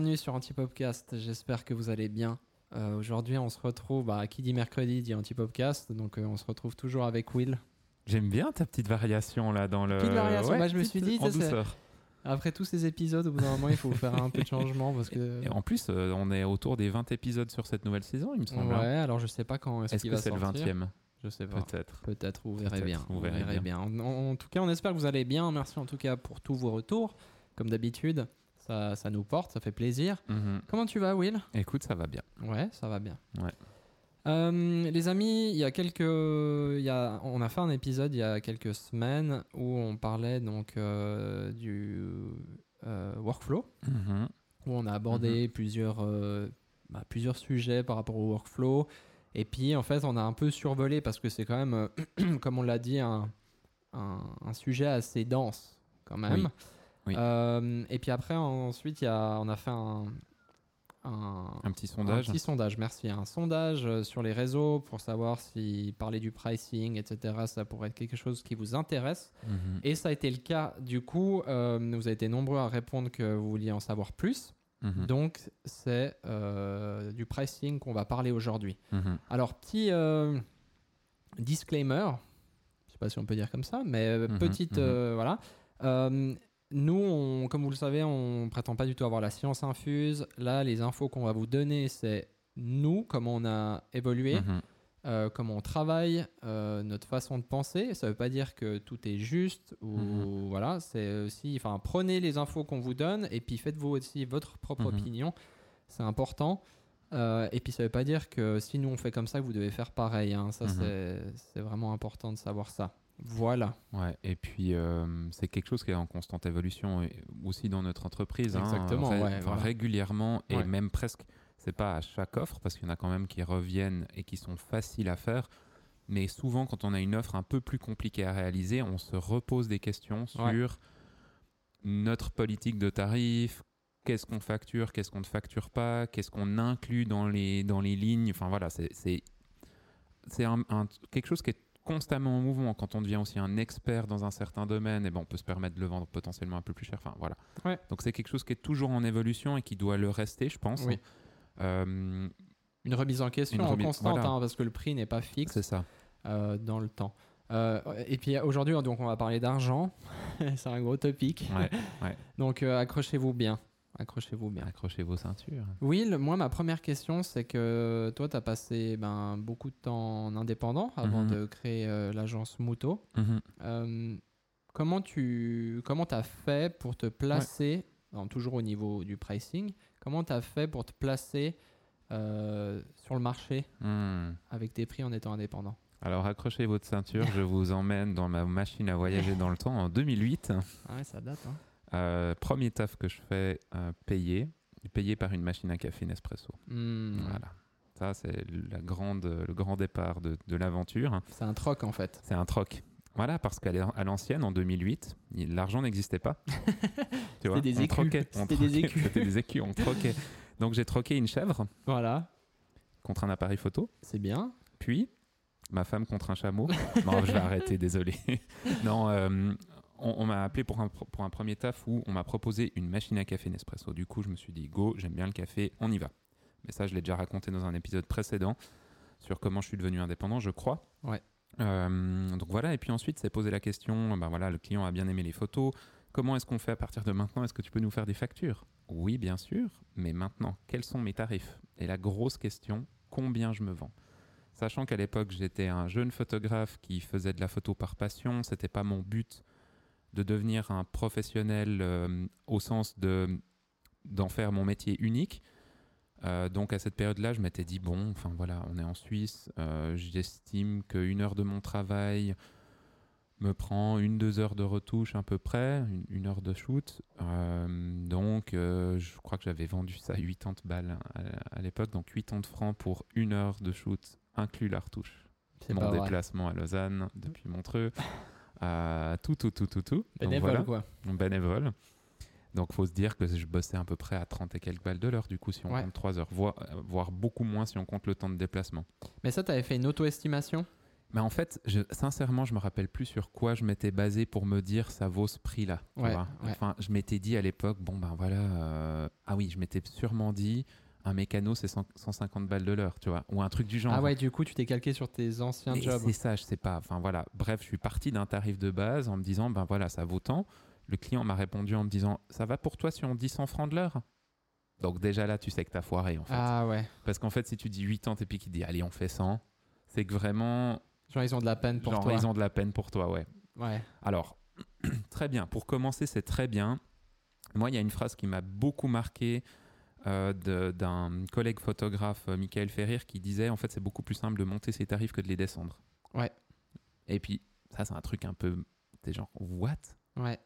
bienvenue sur Antipopcast. J'espère que vous allez bien. Euh, Aujourd'hui, on se retrouve, bah, qui dit mercredi dit Antipopcast, donc euh, on se retrouve toujours avec Will. J'aime bien ta petite variation là dans le. Petite variation, Ouais, bah, je me suis dit, en douceur. Après tous ces épisodes, au bout d'un moment, il faut faire un peu de changement parce que. Et en plus, euh, on est autour des 20 épisodes sur cette nouvelle saison, il me semble. Ouais, hein. alors je sais pas quand est-ce Est-ce qu'il que va c'est le sortir. 20e Je sais pas. Peut-être. Peut-être, vous verrez bien. vous verrez bien. En, en tout cas, on espère que vous allez bien. Merci en tout cas pour tous vos retours. Comme d'habitude, ça, ça nous porte, ça fait plaisir. Mhm. Comment tu vas, Will? Écoute, ça va bien. Ouais, ça va bien. Ouais. Euh, les amis, il y a quelques, il y a, on a fait un épisode il y a quelques semaines où on parlait donc euh, du euh, workflow, Mhm. où on a abordé plusieurs, euh, bah, plusieurs sujets par rapport au workflow. Et puis en fait, on a un peu survolé parce que c'est quand même, comme on l'a dit, un, un, un sujet assez dense quand même. Oui. Oui. Euh, et puis après, ensuite, il y a, on a fait un, un, Un petit sondage. un petit sondage, merci. Un sondage euh, sur les réseaux pour savoir si parler du pricing, etc., ça pourrait être quelque chose qui vous intéresse. Mhm. Et ça a été le cas. Du coup, euh, vous avez été nombreux à répondre que vous vouliez en savoir plus. Mhm. Donc, c'est euh, du pricing qu'on va parler aujourd'hui. Mhm. Alors, petit euh, disclaimer, je sais pas si on peut dire comme ça, mais petite, voilà. Nous, on- comme vous le savez, on prétend pas du tout avoir la science infuse. Là, les infos qu'on va vous donner, c'est nous, comment on a évolué, Mhm. euh, comment on travaille, euh, notre façon de penser. Ça veut pas dire que tout est juste ou Mhm. voilà. C'est aussi, enfin, prenez les infos qu'on vous donne et puis faites-vous aussi votre propre Mhm. opinion. C'est important. Euh, et puis ça veut pas dire que si nous on fait comme ça, vous devez faire pareil. hein. Ça, Mhm. c'est vraiment important de savoir ça. Voilà. Ouais, et puis euh, c'est quelque chose qui est en constante évolution aussi dans notre entreprise. hein. Exactement, Ré- ouais, enfin, voilà. Régulièrement et Ouais. même presque, c'est pas à chaque offre parce qu'il y en a quand même qui reviennent et qui sont faciles à faire. Mais souvent, quand on a une offre un peu plus compliquée à réaliser, on se repose des questions sur Ouais. notre politique de tarifs, qu'est-ce qu'on facture, qu'est-ce qu'on ne facture pas, qu'est-ce qu'on inclut dans les, dans les lignes. Enfin voilà, c'est un- un- quelque chose qui est constamment en mouvement. Quand on devient aussi un expert dans un certain domaine, et ben on peut se permettre de le vendre potentiellement un peu plus cher. Enfin voilà. Ouais. Donc c'est quelque chose qui est toujours en évolution et qui doit le rester, je pense. Oui. Euh, Une remise en question Une remise- constante, voilà. hein, parce que le prix n'est pas fixe ça. euh, dans le temps. Euh, et puis aujourd'hui, donc on va parler d'argent. c'est un gros topic. Ouais. Donc accrochez-vous bien. Accrochez-vous bien. Accrochez vos ceintures. Will, moi, ma première question, c'est que toi, tu as passé ben, beaucoup de temps en indépendant avant Mhm. de créer euh, l'agence Muto. Mhm. Euh, comment tu comment as fait pour te placer, non, toujours au niveau du pricing, comment tu as fait pour te placer euh, sur le marché Hmm. avec tes prix en étant indépendant? Alors accrochez votre ceinture, je vous emmène dans ma machine à voyager dans le temps en 2008. Ah ouais, ça date. Hein. Euh, premier taf que je fais euh, payé, payé par une machine à café Nespresso. Hmm, Voilà. Ça, c'est la grande, le grand départ de, de l'aventure. C'est un troc en fait. C'est un troc. Voilà, parce qu'à l'ancienne, en 2008, il- l'argent n'existait pas. Tu vois, des on écus. troquait, C'était des écus. C'était des écus, on troquait. Donc j'ai troqué une chèvre Voilà, contre un appareil photo, c'est bien. puis ma femme contre un chameau. non, je vais arrêter, désolé. non, euh, on, on m'a appelé pour un, pro- pour un premier taf où on m'a proposé une machine à café Nespresso. Du coup, je me suis dit, go, j'aime bien le café, on y va. Mais ça, je l'ai déjà raconté dans un épisode précédent sur comment je suis devenu indépendant, je crois. Ouais. Euh, donc voilà, et puis ensuite, c'est posé la question, ben voilà, le client a bien aimé les photos. Comment est-ce qu'on fait à partir de maintenant? Est-ce que tu peux nous faire des factures? Oui, bien sûr, mais maintenant, quels sont mes tarifs? Et la grosse question, combien je me vends? Sachant qu'à l'époque, j'étais un jeune photographe qui faisait de la photo par passion, c'était pas mon but de devenir un professionnel euh, au sens de d'en faire mon métier unique. Euh, donc à cette période-là, je m'étais dit bon, enfin voilà, on est en Suisse, euh, j'estime qu'une heure de mon travail me prend une deux heures de retouche à peu près, une, une heure de shoot. Euh, donc je crois que j'avais vendu ça à 80 balles à, à l'époque, donc 80 francs pour une heure de shoot inclus la retouche mon vrai. déplacement à Lausanne depuis Montreux, euh, tout, tout, tout, tout, tout. Donc Bénévole voilà, quoi. bénévole. Donc faut se dire que je bossais à peu près à 30 et quelques balles de l'heure, du coup, si on Ouais. compte 3 heures, voire, voire beaucoup moins si on compte le temps de déplacement. Mais ça, tu avais fait une auto-estimation? Mais en fait, je, sincèrement, je me rappelle plus sur quoi je m'étais basé pour me dire ça vaut ce prix-là. Ouais, ouais. Enfin, je m'étais dit à l'époque, bon ben voilà, euh, ah oui, je m'étais sûrement dit un mécano c'est 100 150 balles de l'heure, tu vois, ou un truc du genre. Ah ouais, du coup, tu t'es calqué sur tes anciens jobs. C'est ça, je sais pas. Enfin voilà, bref, je suis parti d'un tarif de base en me disant, ben voilà, ça vaut tant. Le client m'a répondu en me disant, ça va pour toi si on dit 100 francs de l'heure? Donc déjà là, tu sais que t'as foiré en fait. Ah ouais. Parce qu'en fait, si tu dis 80 et puis qu'il dit, allez, on fait 100, c'est que vraiment, Genre, ils ont de la peine pour genre, toi. ils ont de la peine pour toi, ouais. Ouais. Alors, très bien. Pour commencer, c'est très bien. Moi, il y a une phrase qui m'a beaucoup marqué euh, d'un collègue photographe, euh, Michael Ferrir, qui disait en fait, c'est beaucoup plus simple de monter ses tarifs que de les descendre. Ouais. Et puis, ça, c'est un truc un peu. T'es genre, what? Ouais.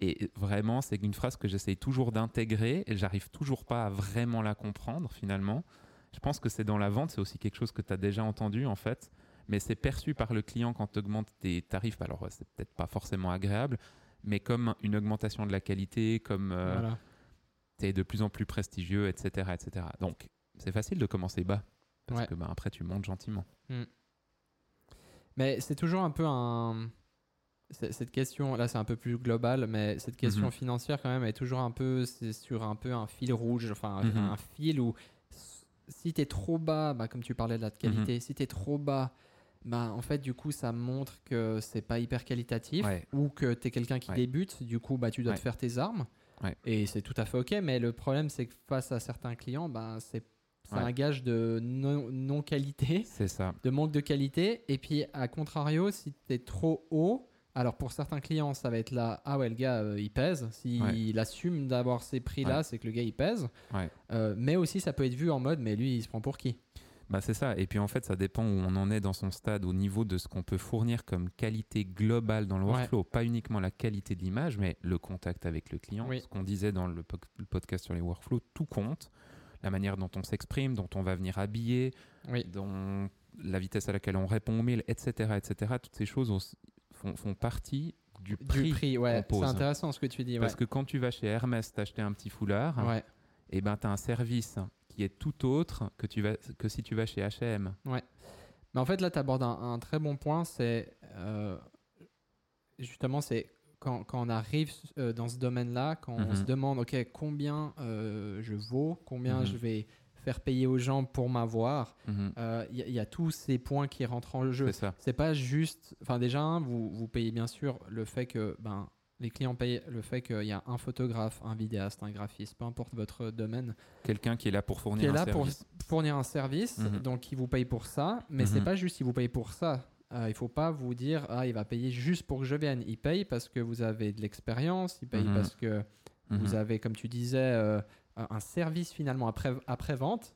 Et vraiment, c'est une phrase que j'essaye toujours d'intégrer et j'arrive toujours pas à vraiment la comprendre finalement. Je pense que c'est dans la vente, c'est aussi quelque chose que tu as déjà entendu en fait, mais c'est perçu par le client quand tu augmentes tes tarifs. Alors, c'est peut-être pas forcément agréable, mais comme une augmentation de la qualité, comme Voilà. Tu es de plus en plus prestigieux, etc. etc. Donc, c'est facile de commencer bas parce Ouais. que bah, après, tu montes gentiment. Mais c'est toujours un peu un. Cette question, là c'est un peu plus global, mais cette question Mhm. financière quand même est toujours un peu c'est sur un peu un fil rouge, enfin un- Mhm. un fil où si tu es trop bas, bah, comme tu parlais de la Mhm. qualité, si tu es trop bas, bah, en fait du coup ça montre que c'est pas hyper qualitatif Ouais. ou que tu es quelqu'un qui Ouais. débute, du coup bah, tu dois te faire tes armes. Ouais. Et c'est tout à fait ok, mais le problème c'est que face à certains clients, bah, c'est Ouais. un gage de non- non-qualité C'est ça. de manque de qualité. Et puis, à contrario, si tu es trop haut, alors pour certains clients, ça va être là, ah ouais, le gars, euh, il pèse. S'il Ouais. assume d'avoir ces prix-là, c'est que le gars, il pèse. Euh, mais aussi, ça peut être vu en mode, mais lui, il se prend pour qui? Bah c'est ça. Et puis en fait, ça dépend où on en est dans son stade au niveau de ce qu'on peut fournir comme qualité globale dans le Ouais. workflow. Pas uniquement la qualité de l'image, mais le contact avec le client. Oui. Ce qu'on disait dans le, po- le podcast sur les workflows, tout compte. La manière dont on s'exprime, dont on va venir habiller, Oui. dont la vitesse à laquelle on répond aux mails, etc. etc. Toutes ces choses os- font, font partie du prix. Du prix, ouais. C'est intéressant ce que tu dis. Ouais. Parce que quand tu vas chez Hermès t'acheter un petit foulard, Ouais. et ben tu as un service qui est tout autre que, tu vas, que si tu vas chez H&M. Mais en fait, là, tu abordes un, un très bon point. C'est euh, justement, c'est quand, quand on arrive euh, dans ce domaine-là, quand on Mhm. se demande, OK, combien euh, je vaux, combien Mhm. je vais faire payer aux gens pour m'avoir, Mhm. Il y, a- il y a tous ces points qui rentrent en jeu. C'est ça. C'est pas juste. Enfin, déjà, vous, vous payez bien sûr le fait que ben, les clients payent le fait qu'il y a un photographe, un vidéaste, un graphiste, peu importe votre domaine, Quelqu'un qui est là pour fournir qui est un là pour service. fournir un service, Mhm. donc qui vous paye pour ça. Mais c'est Mhm. pas juste il vous paye pour ça. Euh, il faut pas vous dire ah il va payer juste pour que je vienne. Il paye parce que vous avez de l'expérience. Il paye Mhm. parce que vous avez, comme tu disais, euh, un un service finalement après après vente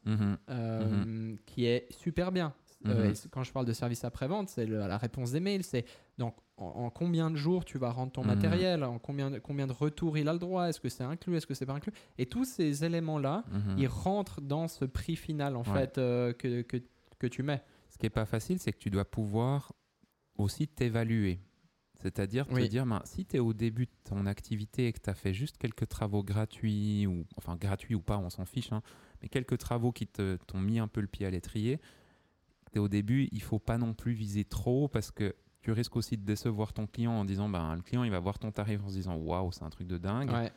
euh, qui est super bien. Euh, Mhm. et quand je parle de service après-vente, c'est la réponse des mails. C'est donc en, en combien de jours tu vas rendre ton Mhm. matériel, en combien de, combien de retours il a le droit, est-ce que c'est inclus, est-ce que c'est pas inclus? Et tous ces éléments-là, Mhm. ils rentrent dans ce prix final en Ouais. fait euh, que, que, que tu mets. Ce qui est pas facile, c'est que tu dois pouvoir aussi t'évaluer. C'est-à-dire te dire, ben, si tu es au début de ton activité et que tu as fait juste quelques travaux gratuits, ou enfin gratuits ou pas, on s'en fiche, hein, mais quelques travaux qui t'ont mis un peu le pied à l'étrier, au début, il faut pas non plus viser trop parce que tu risques aussi de décevoir ton client en disant, ben, le client il va voir ton tarif en se disant, waouh, c'est un truc de dingue. Ouais.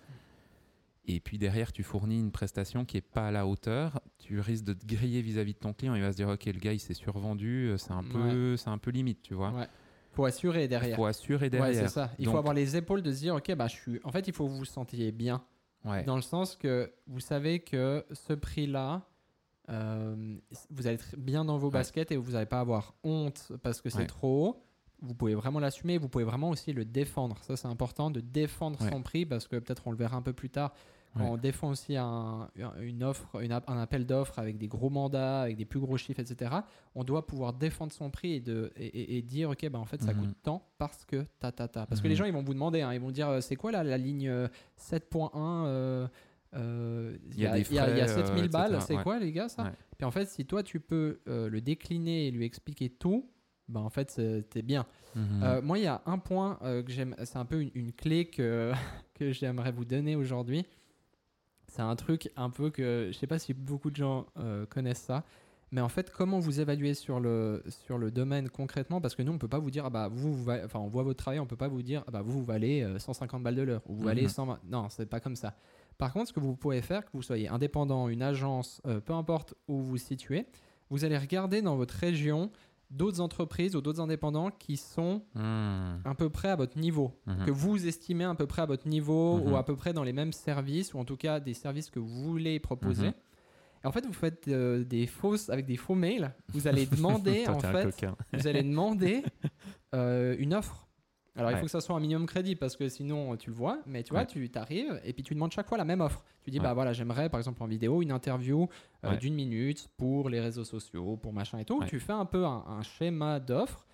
Et puis derrière, tu fournis une prestation qui est pas à la hauteur. Tu risques de te griller vis-à-vis de ton client. Il va se dire, ok, le gars, il s'est survendu. euh, C'est un peu, c'est un peu limite, tu vois. Ouais. Faut assurer Il derrière. faut assurer Ouais, derrière. c'est ça. Il Donc- faut avoir les épaules de se dire, ok, bah je suis. En fait, il faut que vous vous sentiez bien. Ouais. Dans le sens que vous savez que ce prix-là, euh, vous allez être bien dans vos Ouais. baskets et vous n'allez pas avoir honte parce que c'est Ouais. trop haut. Vous pouvez vraiment l'assumer, vous pouvez vraiment aussi le défendre. Ça, c'est important de défendre Ouais. son prix parce que peut-être on le verra un peu plus tard. Quand on défend aussi un, une offre, une un appel d'offres avec des gros mandats, avec des plus gros chiffres, etc., on doit pouvoir défendre son prix et, de, et, et- et dire, OK, bah, en fait, ça Mhm. coûte tant parce que ta, ta, ta. Parce que Mhm. les gens, ils vont vous demander, hein, ils vont dire, euh, c'est quoi là, la ligne euh, 7.1 euh, euh, Il y y il y a frais, 7000 euh, balles, c'est Ouais. quoi les gars ça? Ouais. Puis en fait, si toi tu peux euh, le décliner et lui expliquer tout, bah en fait t'es bien. Mhm. Euh, moi, il y a un point que j'aime, c'est un peu une, une clé que, que j'aimerais vous donner aujourd'hui. C'est un truc un peu que je sais pas si beaucoup de gens connaissent ça, Mais en fait, comment vous évaluez sur le, sur le domaine concrètement? Parce que nous, on peut pas vous dire, ah bah, vous, vous enfin, on voit votre travail, on peut pas vous dire, ah bah, vous, vous valez euh, 150 balles de l'heure, ou vous valez Mhm. 120. Non, c'est pas comme ça. Par contre, ce que vous pouvez faire, que vous soyez indépendant, une agence, euh, peu importe où vous vous situez, vous allez regarder dans votre région d'autres entreprises ou d'autres indépendants qui sont Hmm. à peu près à votre niveau, Mhm. que vous estimez à peu près à votre niveau Mhm. ou à peu près dans les mêmes services, ou en tout cas des services que vous voulez proposer. Mhm. Et en fait, vous faites euh, des fausses, avec des faux mails, vous allez demander, en fait, vous allez demander euh, une offre. Alors, il faut que ça soit un minimum crédit parce que sinon, tu le vois. Mais tu vois, Ouais. tu t'arrives et puis tu demandes chaque fois la même offre. Tu dis, Ouais. bah voilà, j'aimerais par exemple en vidéo une interview euh, d'une minute pour les réseaux sociaux, pour machin et tout. Tu fais un peu un, un schéma d'offres,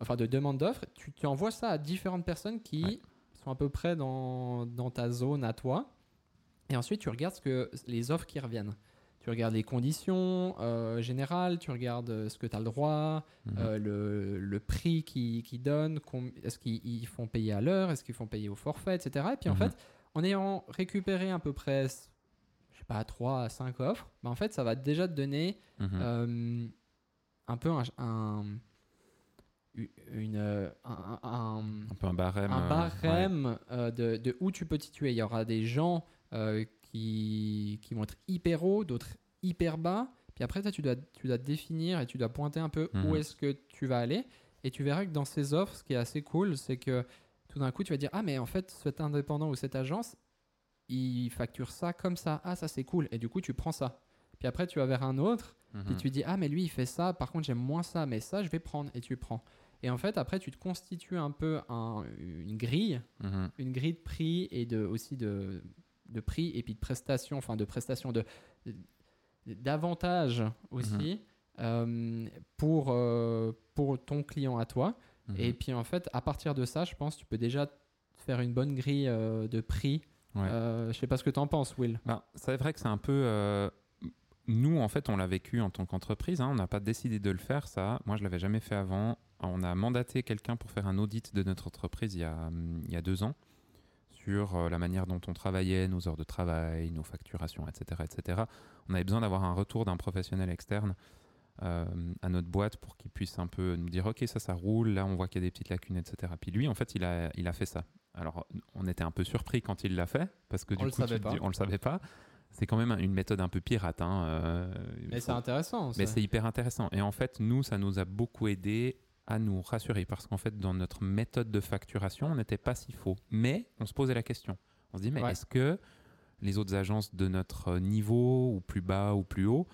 enfin de demande d'offres. Tu, tu envoies ça à différentes personnes qui sont à peu près dans, dans ta zone à toi. Et ensuite, tu regardes ce que, les offres qui reviennent. Tu regardes les conditions euh, générales, tu regardes euh, ce que tu as le droit, Mhm. euh, le, le prix qu'ils qu'ils donnent, est-ce qu'ils ils font payer à l'heure, est-ce qu'ils font payer au forfait, etc. Et puis en Mhm. fait, en ayant récupéré à peu près, je sais pas, 3 à 5 offres, bah, en fait, ça va déjà te donner Mhm. euh, un peu un, un- une, euh, un- un- un peu un barème. un euh, de, de où tu peux te situer. Il y aura des gens euh, qui, qui vont être hyper hauts, d'autres hyper bas. Puis après, tu dois, tu dois définir et tu dois pointer un peu où Mhm. est-ce que tu vas aller. Et tu verras que dans ces offres, ce qui est assez cool, c'est que tout d'un coup, tu vas dire Ah, mais en fait, cet indépendant ou cette agence, il facture ça comme ça. Ah, ça, c'est cool. Et du coup, tu prends ça. Puis après, tu vas vers un autre. ouais. Puis Mhm. tu dis, ah, mais lui, il fait ça, par contre, j'aime moins ça, mais ça, je vais prendre, et tu prends. Et en fait, après, tu te constitues un peu un- une grille, Mhm. une grille de prix et de, aussi de, de prix et puis de prestations, enfin de prestations, de, d'avantages aussi euh, pour, euh, pour ton client à toi. Mhm. Et puis en fait, à partir de ça, je pense, tu peux déjà faire une bonne grille euh, de prix. Ouais. Je sais pas ce que tu en penses, Will. Ben, c'est vrai que c'est un peu. Nous, en fait, on l'a vécu en tant qu'entreprise. hein, on n'a pas décidé de le faire, ça. Moi, je l'avais jamais fait avant. On a mandaté quelqu'un pour faire un audit de notre entreprise il y a, hum, il y a deux ans sur euh, la manière dont on travaillait, nos heures de travail, nos facturations, etc. etc. On avait besoin d'avoir un retour d'un professionnel externe euh, à notre boîte pour qu'il puisse un peu nous dire ok ça ça roule là on voit qu'il y a des petites lacunes etc puis lui en fait il a il a fait ça alors on était un peu surpris quand il l'a fait parce que du le coup dis- on le savait pas c'est quand même une méthode un peu pirate hein, euh, Mais faut- c'est intéressant. mais ça. c'est hyper intéressant. Et en fait, nous, ça nous a beaucoup aidé à nous rassurer parce qu'en fait, dans notre méthode de facturation, on n'était pas si faux. Mais on se posait la question. On se dit, mais Ouais. est-ce que les autres agences de notre niveau, ou plus bas ou plus haut,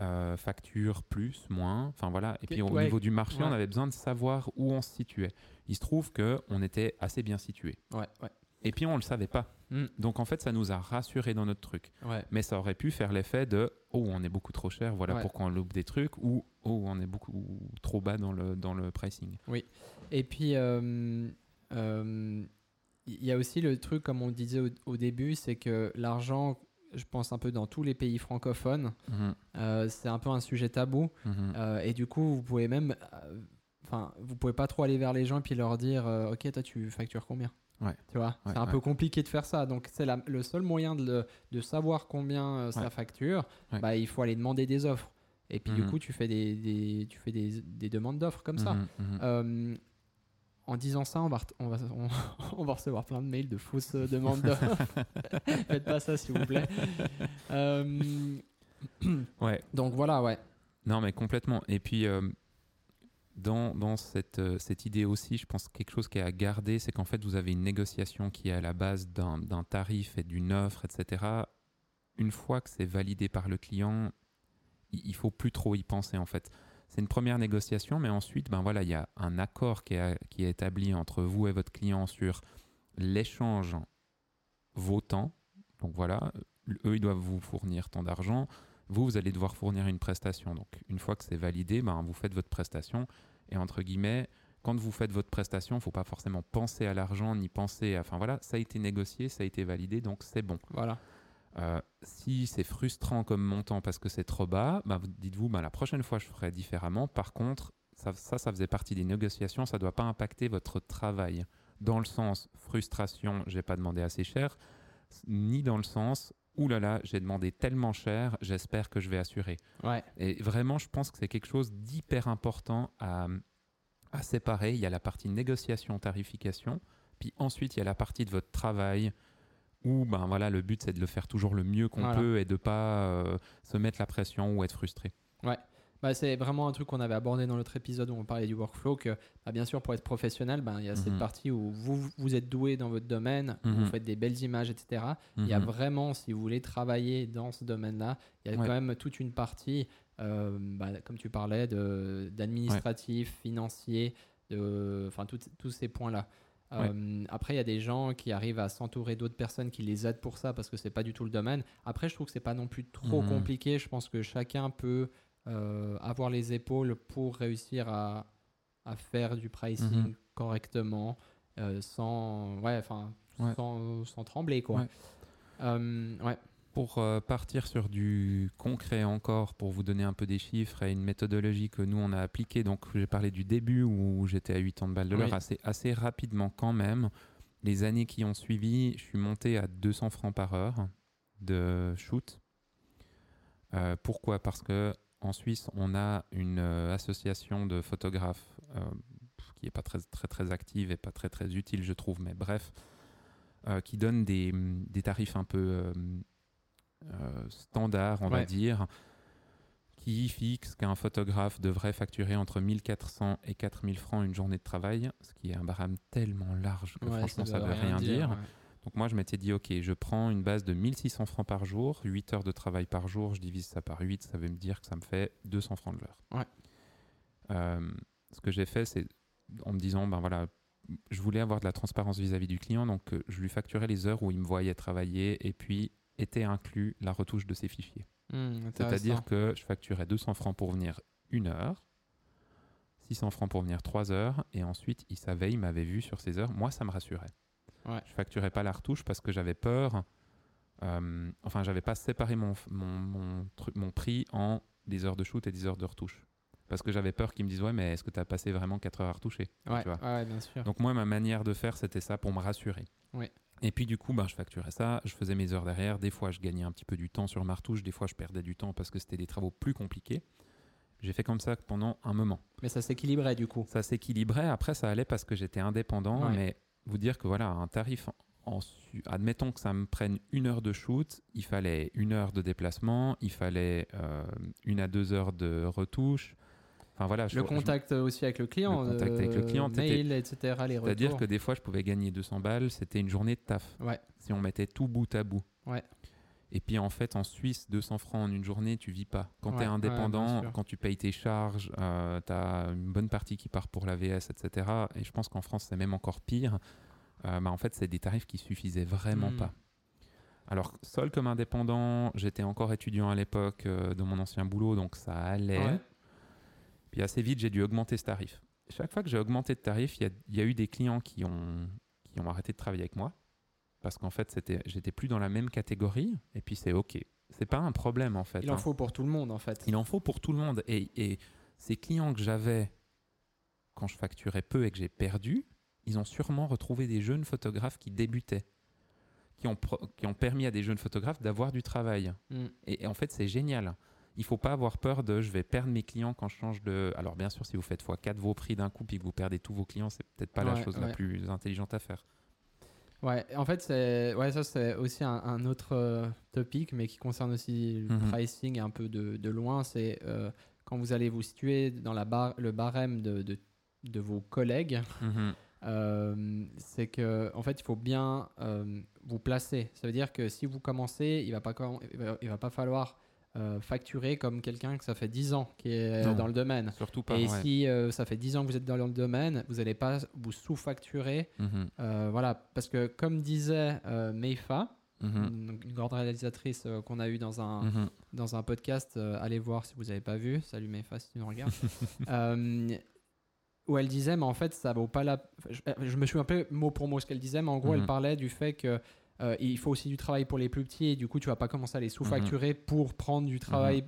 euh, facturent plus, moins? Enfin voilà. Et puis au Ouais. niveau du marché, Ouais. on avait besoin de savoir où on se situait. Il se trouve qu'on était assez bien situé. Ouais, ouais. Et puis on ne le savait pas. Mm. Donc en fait, ça nous a rassurés dans notre truc ouais. mais ça aurait pu faire l'effet de oh on est beaucoup trop cher voilà Ouais. pourquoi on loupe des trucs ou oh on est beaucoup trop bas dans le dans le pricing Et puis, euh, euh, il y a aussi le truc, comme on disait au, au début, c'est que l'argent, je pense un peu dans tous les pays francophones, Mhm, euh, c'est un peu un sujet tabou. mhm. Euh, et du coup, vous pouvez même, enfin, vous pouvez pas trop aller vers les gens et puis leur dire, euh, ok, toi, tu factures combien Ouais. Tu vois, Ouais, c'est un ouais. peu compliqué de faire ça. Donc, c'est la- le seul moyen de, le- de savoir combien euh, ça facture. Bah, il faut aller demander des offres. Et puis, du Mhm. coup, tu fais des, des- tu fais des, des demandes d'offres comme ça. Mhm, mhm. Euh, en disant ça, on va, ret- on, va, on, on va recevoir plein de mails de fausses demandes d'offres. Faites pas ça, s'il vous plaît. Euh, ouais donc voilà, ouais. non mais complètement et puis dans, euh, cette idée aussi, je pense que quelque chose qui est à garder, c'est qu'en fait, vous avez une négociation qui est à la base d'un tarif et d'une offre, etc. Une fois que c'est validé par le client, il il faut plus trop y penser, en fait. C'est une première négociation, mais ensuite, ben voilà, il y a un accord qui est, qui est établi entre vous et votre client sur l'échange temps. Donc voilà, eux, ils doivent vous fournir tant d'argent. Vous, vous allez devoir fournir une prestation. Donc, une fois que c'est validé, ben, vous faites votre prestation. Et entre guillemets, quand vous faites votre prestation, il ne faut pas forcément penser à l'argent ni penser à. Enfin voilà, ça a été négocié, ça a été validé, donc c'est bon. Voilà. Euh, si c'est frustrant comme montant parce que c'est trop bas, bah, vous- dites-vous, bah, la prochaine fois, je ferai différemment. Par contre, ça, ça, ça faisait partie des négociations, ça ne doit pas impacter votre travail. Dans le sens frustration, j'ai pas demandé assez cher, ni dans le sens Ouh là là, j'ai demandé tellement cher, j'espère que je vais assurer. Ouais. Et vraiment, je pense que c'est quelque chose d'hyper important à, à séparer. Il y a la partie négociation, tarification, puis ensuite il y a la partie de votre travail où ben voilà, le but c'est de le faire toujours le mieux qu'on Voilà. peut et de pas euh, se mettre la pression ou être frustré. Bah, c'est vraiment un truc qu'on avait abordé dans l'autre épisode où on parlait du workflow que bah, bien sûr pour être professionnel ben, il y a cette Mhm. partie où vous, vous êtes doué dans votre domaine Mhm. vous faites des belles images etc il y a Mhm. vraiment si vous voulez travailler dans ce domaine là il y a Ouais. quand même toute une partie euh, bah, comme tu parlais d'administratif financier enfin tous ces points là Ouais. après, il y a des gens qui arrivent à s'entourer d'autres personnes qui les aident pour ça parce que c'est pas du tout le domaine. Après, je trouve que c'est pas non plus trop Mhm. compliqué. Je pense que chacun peut euh, avoir les épaules pour réussir à, à faire du pricing Mhm. correctement euh, sans, ouais, enfin, Ouais. sans, sans trembler. Quoi. Ouais. Euh, ouais. Pour euh, partir sur du concret encore, pour vous donner un peu des chiffres et une méthodologie que nous on a appliquée, donc j'ai parlé du début où j'étais à 80 balles de l'heure, Oui. assez, assez rapidement quand même. Les années qui ont suivi, je suis monté à 200 francs par heure de shoot. Euh, pourquoi? Parce que en Suisse, on a une euh, association de photographes euh, qui n'est pas très, très très active et pas très très utile, je trouve, mais bref, euh, qui donne des, des tarifs un peu standards, on va dire, qui fixe qu'un photographe devrait facturer entre 1400 et 4000 francs une journée de travail, ce qui est un barème tellement large que Ouais, franchement ça veut veut rien dire. ouais. Donc moi, je m'étais dit, OK, je prends une base de 1600 francs par jour, 8 heures de travail par jour, je divise ça par 8, ça veut me dire que ça me fait 200 francs de l'heure. Ouais. Euh, ce que j'ai fait, c'est en me disant, ben voilà, je voulais avoir de la transparence vis-à-vis du client, donc euh, je lui facturais les heures où il me voyait travailler et puis était inclus la retouche de ses fichiers. Hmm, C'est-à-dire que je facturais 200 francs pour venir une heure, 600 francs pour venir trois heures, et ensuite il savait, il m'avait vu sur ces heures. Moi, ça me rassurait. Ouais. Je facturais pas la retouche parce que j'avais peur. euh, enfin, j'avais pas séparé mon, mon, mon, tru- mon prix en des heures de shoot et des heures de retouche. Parce que j'avais peur qu'ils me disent Ouais, mais est-ce que tu as passé vraiment 4 heures à retoucher Ouais, tu vois. ouais, bien sûr. donc moi, ma manière de faire, c'était ça pour me rassurer. Ouais. Et puis du coup, ben, je facturais ça, je faisais mes heures derrière. Des fois, je gagnais un petit peu du temps sur ma retouche, des fois, je perdais du temps parce que c'était des travaux plus compliqués. J'ai fait comme ça pendant un moment. Mais ça s'équilibrait du coup. Ça s'équilibrait, après ça allait parce que j'étais indépendant, Ouais. mais vous dire que voilà, un tarif, en su- admettons que ça me prenne une heure de shoot, il fallait une heure de déplacement, il fallait euh, une à deux heures de retouche. Enfin voilà, je- Le je- contact aussi avec le client. Le contact avec le euh, client, mail, etc. C'est-à-dire que des fois, je pouvais gagner 200 balles, c'était une journée de taf. Ouais. Si on mettait tout bout à bout. Ouais. Et puis en fait, en Suisse, 200 francs en une journée, tu vis pas. Quand tu Ouais, es ouais, indépendant, quand tu payes tes charges, tu as une bonne partie qui part pour l'AVS, etc. Et je pense qu'en France, c'est même encore pire. Euh, bah, en fait, c'est des tarifs qui suffisaient vraiment Mm. pas. Alors, seul comme indépendant, j'étais encore étudiant à l'époque euh, de mon ancien boulot, donc ça allait. Ouais. Puis assez vite, j'ai dû augmenter ce tarif. Chaque fois que j'ai augmenté de tarif, il y y, a eu des clients qui ont, qui ont arrêté de travailler avec moi parce qu'en fait, c'était, j'étais plus dans la même catégorie. Et puis c'est OK. C'est pas un problème en fait. Il en hein. faut pour tout le monde en fait. Il en faut pour tout le monde. Et, et ces clients que j'avais quand je facturais peu et que j'ai perdu, ils ont sûrement retrouvé des jeunes photographes qui débutaient, qui ont, pro- qui ont permis à des jeunes photographes d'avoir du travail. Hmm. Et, et en fait, c'est génial. Il faut pas avoir peur de je vais perdre mes clients quand je change de. Alors, bien sûr, si vous faites x4 vos prix d'un coup puis que vous perdez tous vos clients, c'est peut-être pas la Ouais, chose la plus intelligente à faire. Ouais, en fait, c'est ouais, ça c'est aussi un, un autre euh, topic, mais qui concerne aussi le Mhm. pricing un peu de, de loin. C'est euh, quand vous allez vous situer dans la bar, le barème de, de, de vos collègues, euh, c'est que en fait, il faut bien vous placer. Ça veut dire que si vous commencez, il va pas il va, il va pas falloir euh, facturer comme quelqu'un que ça fait 10 ans qui est Non. dans le domaine. Surtout pas. Et ouais. si euh, ça fait 10 ans que vous êtes dans le domaine, vous n'allez pas vous sous-facturer Mhm, euh, voilà, parce que comme disait euh, Meifa, mhm, une grande réalisatrice euh, qu'on a eue dans un, mhm. dans un podcast, euh, allez voir si vous n'avez pas vu. Salut Meifa si tu nous regardes. Euh, où elle disait, mais en fait, ça vaut pas la. Je, euh, je me suis un peu mot pour mot ce qu'elle disait, mais en gros, elle parlait du fait que. Euh, il faut aussi du travail pour les plus petits et du coup tu vas pas commencer à les sous-facturer Mhm. pour prendre du travail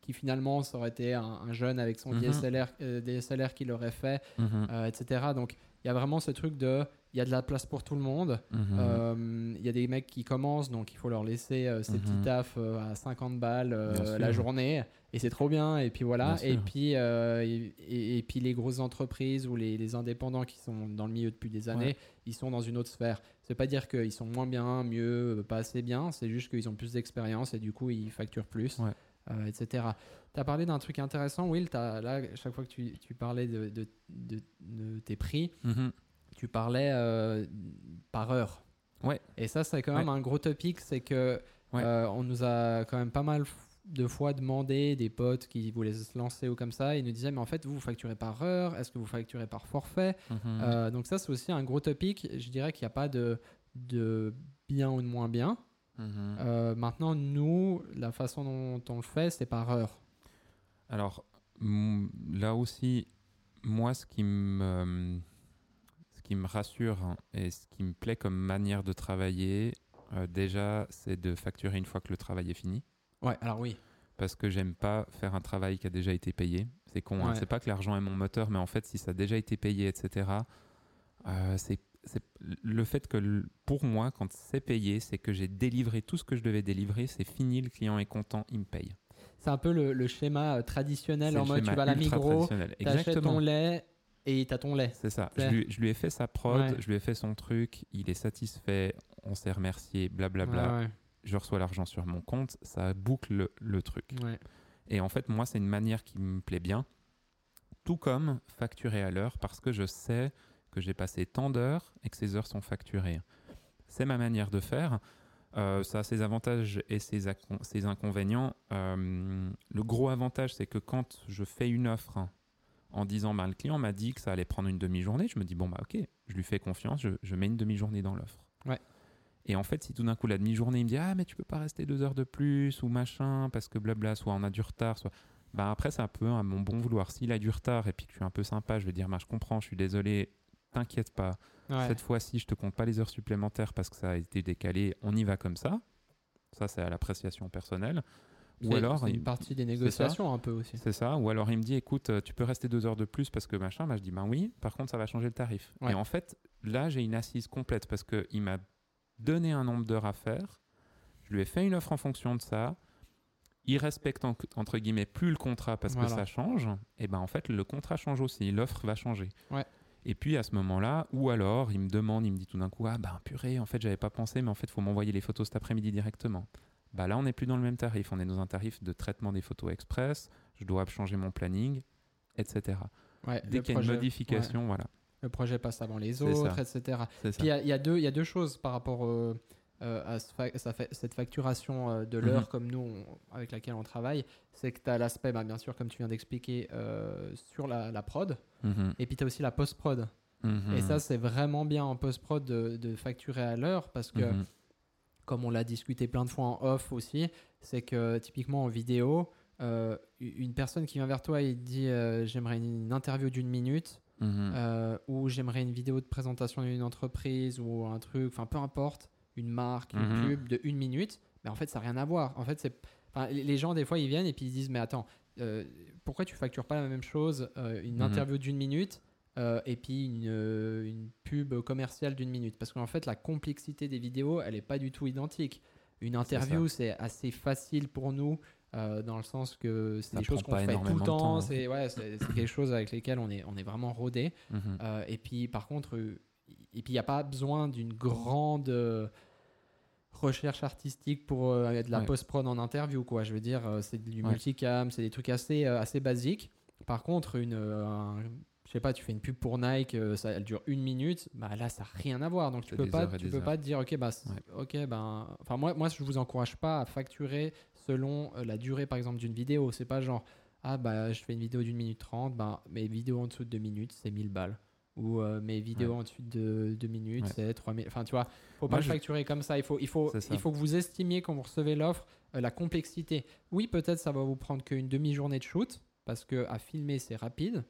qui finalement ça aurait été un, un jeune avec son Mhm. DSLR, euh, DSLR qui l'aurait fait, Mhm. euh, etc. Donc il y a vraiment ce truc de il y a de la place pour tout le monde. Mhm. Euh, Il y a des mecs qui commencent, donc il faut leur laisser euh, ces Mhm. petits tafs euh, à 50 balles la journée, et c'est trop bien. Et puis voilà. Bien Et sûr. puis, et, et- et puis les grosses entreprises ou les, les indépendants qui sont dans le milieu depuis des années, Ouais. ils sont dans une autre sphère. C'est pas dire qu'ils sont moins bien, mieux, pas assez bien, c'est juste qu'ils ont plus d'expérience et du coup ils facturent plus, Ouais. euh, etc. Tu as parlé d'un truc intéressant, Will. t'as- là, chaque fois que tu, tu parlais de, de- de- de tes prix, Mhm. Tu parlais euh, par heure. Ouais. Et ça, c'est quand même un gros topic, c'est que Ouais. euh, on nous a quand même pas mal de fois demandé des potes qui voulaient se lancer ou comme ça, ils nous disaient mais en fait vous vous facturez par heure, est-ce que vous facturez par forfait? Mhm. Euh, Donc ça c'est aussi un gros topic. Je dirais qu'il n'y a pas de, de bien ou de moins bien. Mhm. Maintenant nous, la façon dont on le fait, c'est par heure. Alors, là aussi, moi, ce qui me, qui me rassure hein, et ce qui me plaît comme manière de travailler, euh, déjà, c'est de facturer une fois que le travail est fini. Ouais, alors oui. Parce que j'aime pas faire un travail qui a déjà été payé. C'est con, hein. Ouais. c'est pas que l'argent est mon moteur, mais en fait, si ça a déjà été payé, etc., euh, c'est le fait que pour moi, quand c'est payé, c'est que j'ai délivré tout ce que je devais délivrer, c'est fini, le client est content, il me paye. C'est un peu le, le schéma euh, traditionnel en mode tu vas à la Migros, t'achètes Exactement. ton lait et t'as ton lait. C'est ça. Je lui, je lui ai fait sa prod, Ouais. je lui ai fait son truc, il est satisfait, on s'est remercié, blablabla. Ouais, Je reçois l'argent sur mon compte, ça boucle le, le truc. Et en fait, moi, c'est une manière qui me plaît bien. Tout comme facturer à l'heure parce que je sais que j'ai passé tant d'heures et que ces heures sont facturées. C'est ma manière de faire. Euh, ça a ses avantages et ses, inconvénients. Euh, le gros avantage, c'est que quand je fais une offre en disant bah, le client m'a dit que ça allait prendre une demi-journée, je me dis bon, bah ok, je lui fais confiance, je, je mets une demi-journée dans l'offre. Ouais. Et en fait, si tout d'un coup la demi-journée il me dit ah mais tu peux pas rester deux heures de plus ou machin parce que blabla, soit on a du retard, soit bah après c'est un peu à mon bon vouloir. S'il a du retard et puis que je suis un peu sympa, je vais dire bah je comprends, je suis désolé, t'inquiète pas. Ouais. Cette fois-ci, je te compte pas les heures supplémentaires parce que ça a été décalé. On y va comme ça. Ça c'est à l'appréciation personnelle. Ou C'est- alors c'est il- une partie des négociations un peu aussi. c'est ça. Ou alors il me dit, écoute, euh, tu peux rester deux heures de plus parce que machin. Bah, je dis, ben oui. Par contre, ça va changer le tarif. Ouais. Et en fait, là, j'ai une assise complète parce qu'il m'a donné un nombre d'heures à faire. Je lui ai fait une offre en fonction de ça. Il respecte en- entre guillemets plus le contrat parce Voilà. que ça change. Et ben en fait, le contrat change aussi. L'offre va changer. Ouais. Et puis à ce moment-là, ou alors il me demande, il me dit tout d'un coup, ah ben purée, en fait, j'avais pas pensé, mais en fait, il faut m'envoyer les photos cet après-midi directement. Bah là, on n'est plus dans le même tarif. On est dans un tarif de traitement des photos express. Je dois changer mon planning, etc. Ouais, Dès qu'il y a une modification, voilà. le projet passe avant les autres, etc. Puis il y y, y a deux choses par rapport euh, euh, à cette facturation euh, de l'heure Mhm. comme nous on- avec laquelle on travaille. C'est que tu as l'aspect, bah, bien sûr, comme tu viens d'expliquer, euh, sur la, la prod. Mhm. Et puis tu as aussi la post-prod. Mhm. Et ça, c'est vraiment bien en post-prod de, de facturer à l'heure parce que. Comme on l'a discuté plein de fois en off aussi, c'est que typiquement en vidéo, euh, une personne qui vient vers toi et dit euh, j'aimerais une interview d'une minute Mhm. euh, ou j'aimerais une vidéo de présentation d'une entreprise ou un truc, enfin peu importe, une marque, une Mhm. pub de une minute, mais en fait ça n'a rien à voir. En fait, c'est, les gens des fois ils viennent et puis ils disent mais attends, pourquoi tu factures pas la même chose, une Mhm. interview d'une minute euh, et puis une, euh, une pub commerciale d'une minute Parce qu'en fait la complexité des vidéos elle est pas du tout identique. Une interview c'est assez facile pour nous. euh, dans le sens que c'est des choses qu'on fait tout le temps, c'est ouais, quelque chose avec lesquels on est, on est vraiment rodé. Euh, et puis, par contre, et puis il n'y a pas besoin d'une grande recherche artistique pour euh, de la Ouais. post-prod en interview, quoi. Je veux dire, c'est du Ouais. multicam, c'est des trucs assez, assez basiques. Par contre, une, un- je sais pas, tu fais une pub pour Nike, euh, ça, elle dure une minute, bah là, ça n'a rien à voir. Donc, tu peux pas, tu peux heures. pas te dire, ok, bah, ok, ben, enfin, moi, moi, je vous encourage pas à facturer selon euh, la durée, par exemple, d'une vidéo. C'est pas genre, ah, bah, je fais une vidéo d'une minute trente, bah, mes vidéos en dessous de deux minutes, c'est 1000 balles. Ou euh, mes vidéos en dessous de deux minutes, Ouais. c'est 3000. Enfin, tu vois, faut pas Moi, le je- facturer comme ça. Il faut, il faut, il faut que vous estimiez quand vous recevez l'offre euh, la complexité. Oui, peut-être ça va vous prendre qu'une demi-journée de shoot parce que à filmer c'est rapide.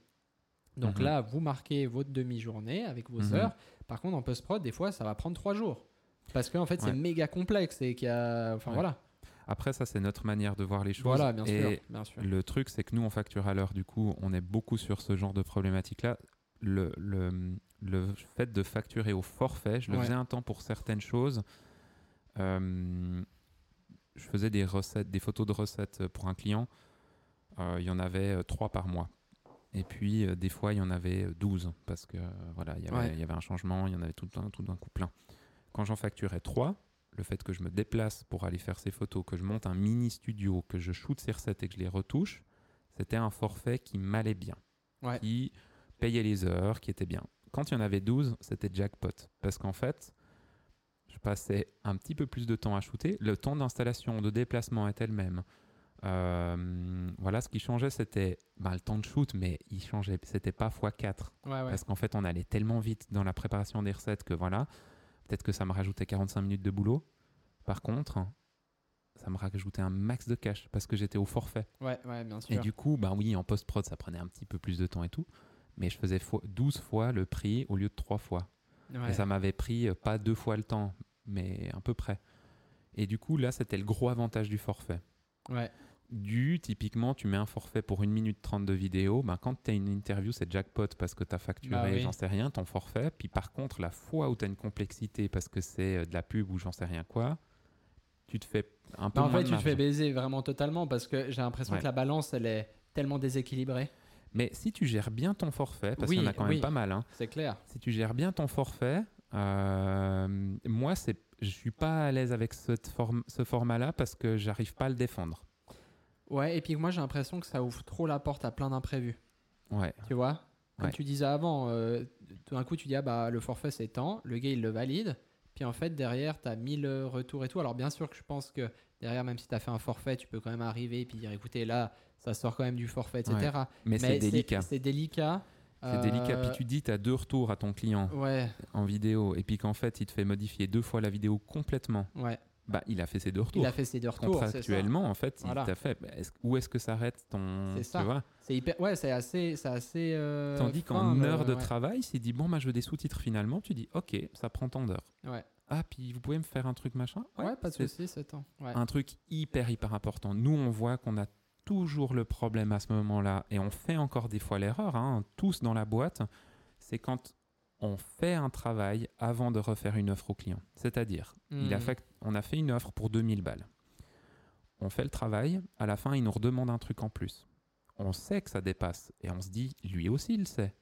Donc Mhm. là, vous marquez votre demi-journée avec vos Mhm. heures. Par contre, en post-prod, des fois, ça va prendre trois jours parce qu'en fait, c'est méga complexe et qu'il y a, enfin Ouais. voilà. Après, ça, c'est notre manière de voir les choses. Voilà, bien Et sûr. Bien sûr. Le truc, c'est que nous, on facture à l'heure. Du coup, on est beaucoup sur ce genre de problématique-là. Le, le, le fait de facturer au forfait, je le Ouais. faisais un temps pour certaines choses. Euh, je faisais des recettes, des photos de recettes pour un client. Euh, il y en avait euh, trois par mois. Et puis, euh, des fois, il y en avait euh, 12 parce que euh, voilà, il y avait- Ouais. il y avait un changement, il y en avait tout d'un tout coup plein. Quand j'en facturais trois, le fait que je me déplace pour aller faire ces photos, que je monte un mini studio, que je shoote ces recettes et que je les retouche, c'était un forfait qui m'allait bien, Ouais. qui payait les heures, qui était bien. Quand il y en avait 12, c'était jackpot. Parce qu'en fait, je passais un petit peu plus de temps à shooter. Le temps d'installation, de déplacement était le même. Euh, voilà, ce qui changeait, c'était bah, le temps de shoot, mais il changeait. C'était pas x4. Ouais, ouais. Parce qu'en fait, on allait tellement vite dans la préparation des recettes que voilà, peut-être que ça me rajoutait 45 minutes de boulot. Par contre, ça me rajoutait un max de cash parce que j'étais au forfait. Ouais, ouais, bien Et sûr. du coup, bah oui, en post-prod, ça prenait un petit peu plus de temps et tout. Mais je faisais fo- 12 fois le prix au lieu de 3 fois. Ouais. Et ça m'avait pris euh, pas deux fois le temps, mais à peu près. Et du coup, là, c'était le gros avantage du forfait. Ouais. Du, typiquement, tu mets un forfait pour 1 minute 30 de vidéo. Ben, quand tu as une interview, c'est jackpot parce que tu as facturé, Bah oui. j'en sais rien, ton forfait. Puis par contre, la fois où tu as une complexité parce que c'est euh, de la pub ou j'en sais rien quoi, tu te fais un peu Bah, en fait, tu te fais baiser vraiment totalement parce que j'ai l'impression Ouais. que la balance, elle est tellement déséquilibrée. Mais si tu gères bien ton forfait, parce qu'il y en Oui, a quand même oui. pas mal, hein, C'est clair. si tu gères bien ton forfait, euh, moi, c'est, je suis pas à l'aise avec forme, ce format-là parce que j'arrive pas à le défendre. Ouais, et puis moi, j'ai l'impression que ça ouvre trop la porte à plein d'imprévus. Ouais. Tu vois Comme Ouais. tu disais avant, euh, tout d'un coup, tu dis, ah bah, le forfait, c'est tant. Le gars, il le valide. Puis en fait, derrière, tu as 1000 euh, retours et tout. Alors, bien sûr que je pense que derrière, même si tu as fait un forfait, tu peux quand même arriver et puis dire, écoutez, là, ça sort quand même du forfait, etc. Mais, c'est délicat. C'est délicat. C'est délicat. Euh, Puis tu dis, tu as deux retours à ton client Ouais, en vidéo, et puis qu'en fait, il te fait modifier deux fois la vidéo complètement. ouais. Bah, il a fait ses deux retours. Il a fait ses deux retours. c'est. Contractuellement, en fait, Voilà. il t'a fait. bah, où est-ce que s'arrête ton. C'est ça. C'est hyper. Ouais, c'est assez. C'est assez euh, Tandis qu'en heure de ouais. travail, s'il dit, bon, bah, je veux des sous-titres finalement, tu dis, ok, ça prend tant d'heures. Ouais. Ah, puis vous pouvez me faire un truc machin Ouais, pas de c'est- souci, c'est temps. Ouais. un truc hyper hyper important. Nous, on voit qu'on a toujours le problème à ce moment-là, et on fait encore des fois l'erreur, hein, tous dans la boîte, c'est quand on fait un travail avant de refaire une offre au client. C'est-à-dire, Hmm. on a fait une offre pour 2000 balles. On fait le travail, à la fin, il nous redemande un truc en plus. On sait que ça dépasse, et on se dit, lui aussi, il sait.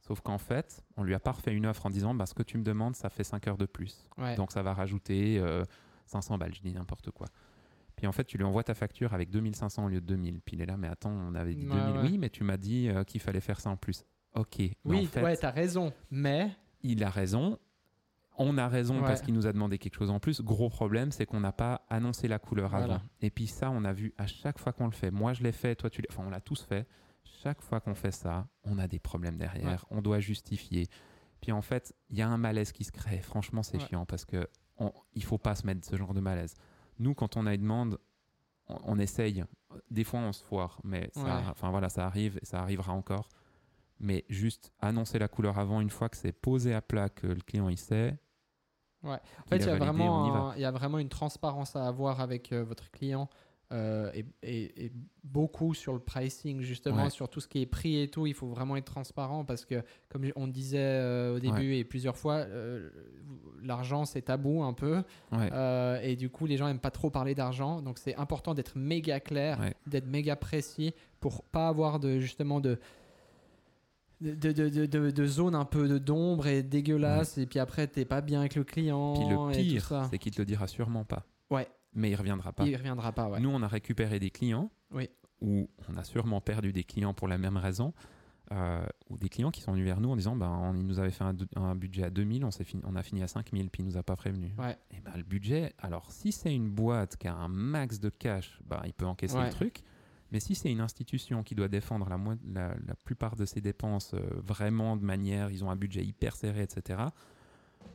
Sauf qu'en fait, on lui a pas refait une offre en disant, bah, ce que tu me demandes, ça fait 5 heures de plus. Ouais. Donc ça va rajouter euh, 500 balles, je dis n'importe quoi. Puis en fait, tu lui envoies ta facture avec 2500 au lieu de 2000. Puis il est là, mais attends, on avait dit Ouais, 2000. ouais. Oui, mais tu m'as dit euh, qu'il fallait faire ça en plus. Ok. oui, en fait, ouais, t'as raison. Mais. il a raison. On a raison Ouais. parce qu'il nous a demandé quelque chose en plus. Gros problème, c'est qu'on n'a pas annoncé la couleur Voilà. avant. Et puis ça, on a vu à chaque fois qu'on le fait. Moi, je l'ai fait, toi, tu l'as. Enfin, on l'a tous fait. Chaque fois qu'on fait ça, on a des problèmes derrière. On doit justifier. Puis en fait, il y a un malaise qui se crée. Franchement, c'est Ouais. chiant parce que on, il faut pas se mettre ce genre de malaise. Nous, quand on a une demande, on, on essaye. Des fois, on se foire, mais ça, enfin voilà, ça arrive et ça arrivera encore. Mais juste annoncer la couleur avant, une fois que c'est posé à plat, que le client il sait. Ouais. En fait, il y, a validé, vraiment un- il y a vraiment une transparence à avoir avec euh, votre client euh, et, et- et beaucoup sur le pricing, justement, Ouais. sur tout ce qui est prix et tout. Il faut vraiment être transparent parce que, comme on disait euh, au début et plusieurs fois, l'argent c'est tabou un peu. Et du coup, les gens n'aiment pas trop parler d'argent. Donc, c'est important d'être méga clair, d'être méga précis pour pas avoir de justement de de, de, de, de, de zone un peu de d'ombre et dégueulasse et puis après t'es pas bien avec le client Puis le pire, c'est qu'il te le dira sûrement pas. Ouais. Mais il reviendra pas. il reviendra pas ouais Nous, on a récupéré des clients Oui. où on a sûrement perdu des clients pour la même raison. euh, ou des clients qui sont venus vers nous en disant ben, on, il nous avait fait un, un budget à 2000, on, fini, on a fini à 5000, puis il nous a pas prévenu. ouais Et ben, le budget, alors si c'est une boîte qui a un max de cash, ben, il peut encaisser Ouais. le truc. Mais si c'est une institution qui doit défendre la, mo- la, la plupart de ses dépenses euh, vraiment de manière, ils ont un budget hyper serré, etc.,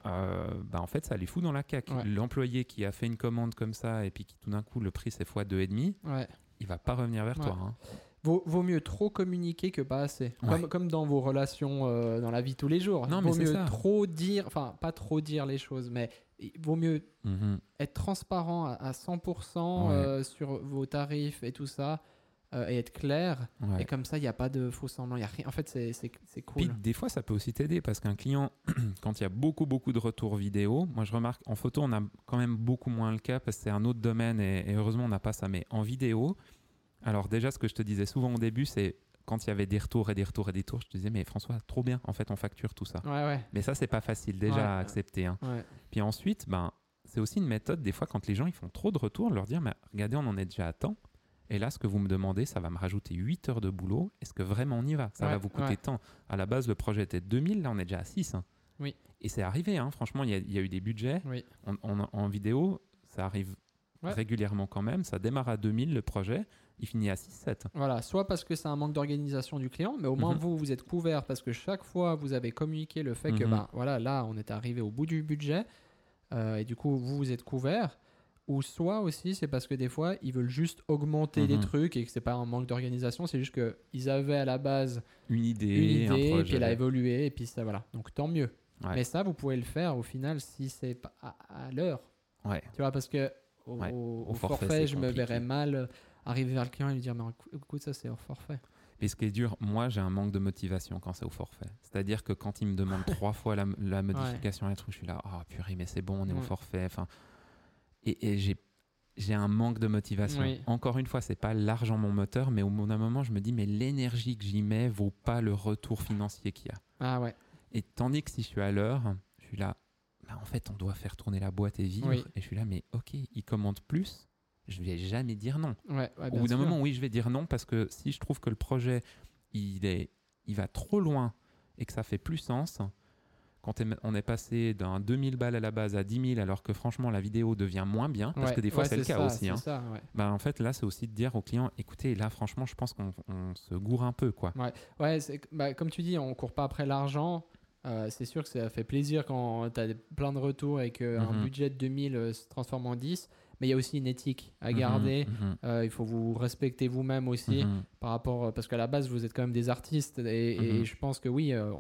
euh, ben, en fait, ça les fout dans la caque. Ouais. L'employé qui a fait une commande comme ça et puis qui tout d'un coup le prix c'est fois deux et demi, ouais il va pas revenir vers Ouais. toi. hein. vaut, vaut mieux trop communiquer que pas assez comme, comme dans vos relations euh, dans la vie tous les jours Non, mais vaut mieux ça. trop dire enfin pas trop dire les choses mais il vaut mieux Mhm. être transparent à, à 100% Ouais. euh, sur vos tarifs et tout ça euh, et être clair. Ouais. Et comme ça, il n'y a pas de faux semblants. il Y a rien. En fait, c'est c'est Puis cool. des fois, ça peut aussi t'aider parce qu'un client, quand il y a beaucoup, beaucoup de retours vidéo, moi je remarque en photo, on a quand même beaucoup moins le cas parce que c'est un autre domaine et, et heureusement, on n'a pas ça. Mais en vidéo, alors déjà, ce que je te disais souvent au début, c'est quand il y avait des retours et des retours et des retours, je te disais, mais François, trop bien, en fait, on facture tout ça. Ouais, ouais. Mais ça, c'est pas facile déjà Ouais. à accepter. hein. Puis ensuite, ben, c'est aussi une méthode, des fois, quand les gens ils font trop de retours, leur dire, mais regardez, on en est déjà à temps. Et là, ce que vous me demandez, ça va me rajouter 8 heures de boulot. Est-ce que vraiment on y va? Ça Ouais, va vous coûter ouais. tant. À la base, le projet était de 2000, là, on est déjà à 6. hein. Oui. Et c'est arrivé, hein. franchement, il y, a- il y a eu des budgets. Oui. En, vidéo, ça arrive Ouais. régulièrement quand même. Ça démarre à 2000, le projet, il finit à 6-7. Voilà, soit parce que c'est un manque d'organisation du client, mais au moins Mhm. vous, vous êtes couvert parce que chaque fois vous avez communiqué le fait que Mhm. ben, voilà, là on est arrivé au bout du budget euh, et du coup vous vous êtes couvert. Ou soit aussi c'est parce que des fois ils veulent juste augmenter les Mhm. trucs et que c'est pas un manque d'organisation, c'est juste qu'ils avaient à la base Une idée, une un idée, projet. puis elle a évolué et puis ça voilà. Donc tant mieux. Ouais. Mais ça vous pouvez le faire au final si c'est à, à l'heure. Ouais. Tu vois, parce que au, Ouais, au- au au forfait, je me verrais mal arriver vers le client et lui dire mais écou- écoute ça c'est hors forfait. Et ce qui est dur, moi j'ai un manque de motivation quand c'est au forfait. C'est-à-dire que quand il me demande trois fois la, la modification et truc, je suis là, ah purée, mais c'est bon, on est au forfait. Enfin, et, et j'ai j'ai un manque de motivation. Oui. Encore une fois, c'est pas l'argent mon moteur, mais au bout d'un moment, je me dis, mais l'énergie que j'y mets vaut pas le retour financier qu'il y a. Ah ouais. Et tandis que si je suis à l'heure, je suis là, bah, en fait, on doit faire tourner la boîte et vivre. Oui. Et je suis là, mais ok, il commande plus, je vais jamais dire non. Ouais, ouais, Au bout d'un moment, oui, je vais dire non parce que si je trouve que le projet il, est, il va trop loin et que ça fait plus sens, quand on est passé d'un 2000 balles à la base à 10 000 alors que franchement la vidéo devient moins bien, parce Ouais, que des fois ouais, c'est le cas ça, aussi. c'est hein. ça, ouais. Bah, en fait, là, c'est aussi de dire au client écoutez, là, franchement, je pense qu'on on se gourre un peu. quoi. Ouais, bah, comme tu dis, on court pas après l'argent. Euh, c'est sûr que ça fait plaisir quand tu as plein de retours et qu'un Mhm. budget de 2000 euh, se transforme en 10. Mais il y a aussi une éthique à Mhm, garder. mhm, Euh, il faut vous respecter vous-même aussi mhm. par rapport parce qu'à la base vous êtes quand même des artistes et, et je pense que oui euh,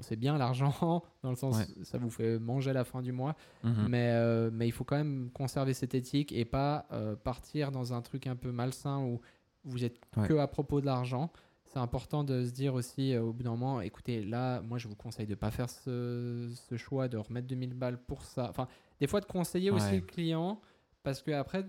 c'est bien l'argent dans le sens Ouais. ça vous fait manger à la fin du mois mais, euh, mais il faut quand même conserver cette éthique et pas euh, partir dans un truc un peu malsain où vous êtes Ouais. que à propos de l'argent. C'est important de se dire aussi euh, au bout d'un moment, écoutez, là, moi je vous conseille de pas faire ce, ce choix de remettre 2000 balles pour ça. Enfin, des fois de conseiller aussi le client parce que après,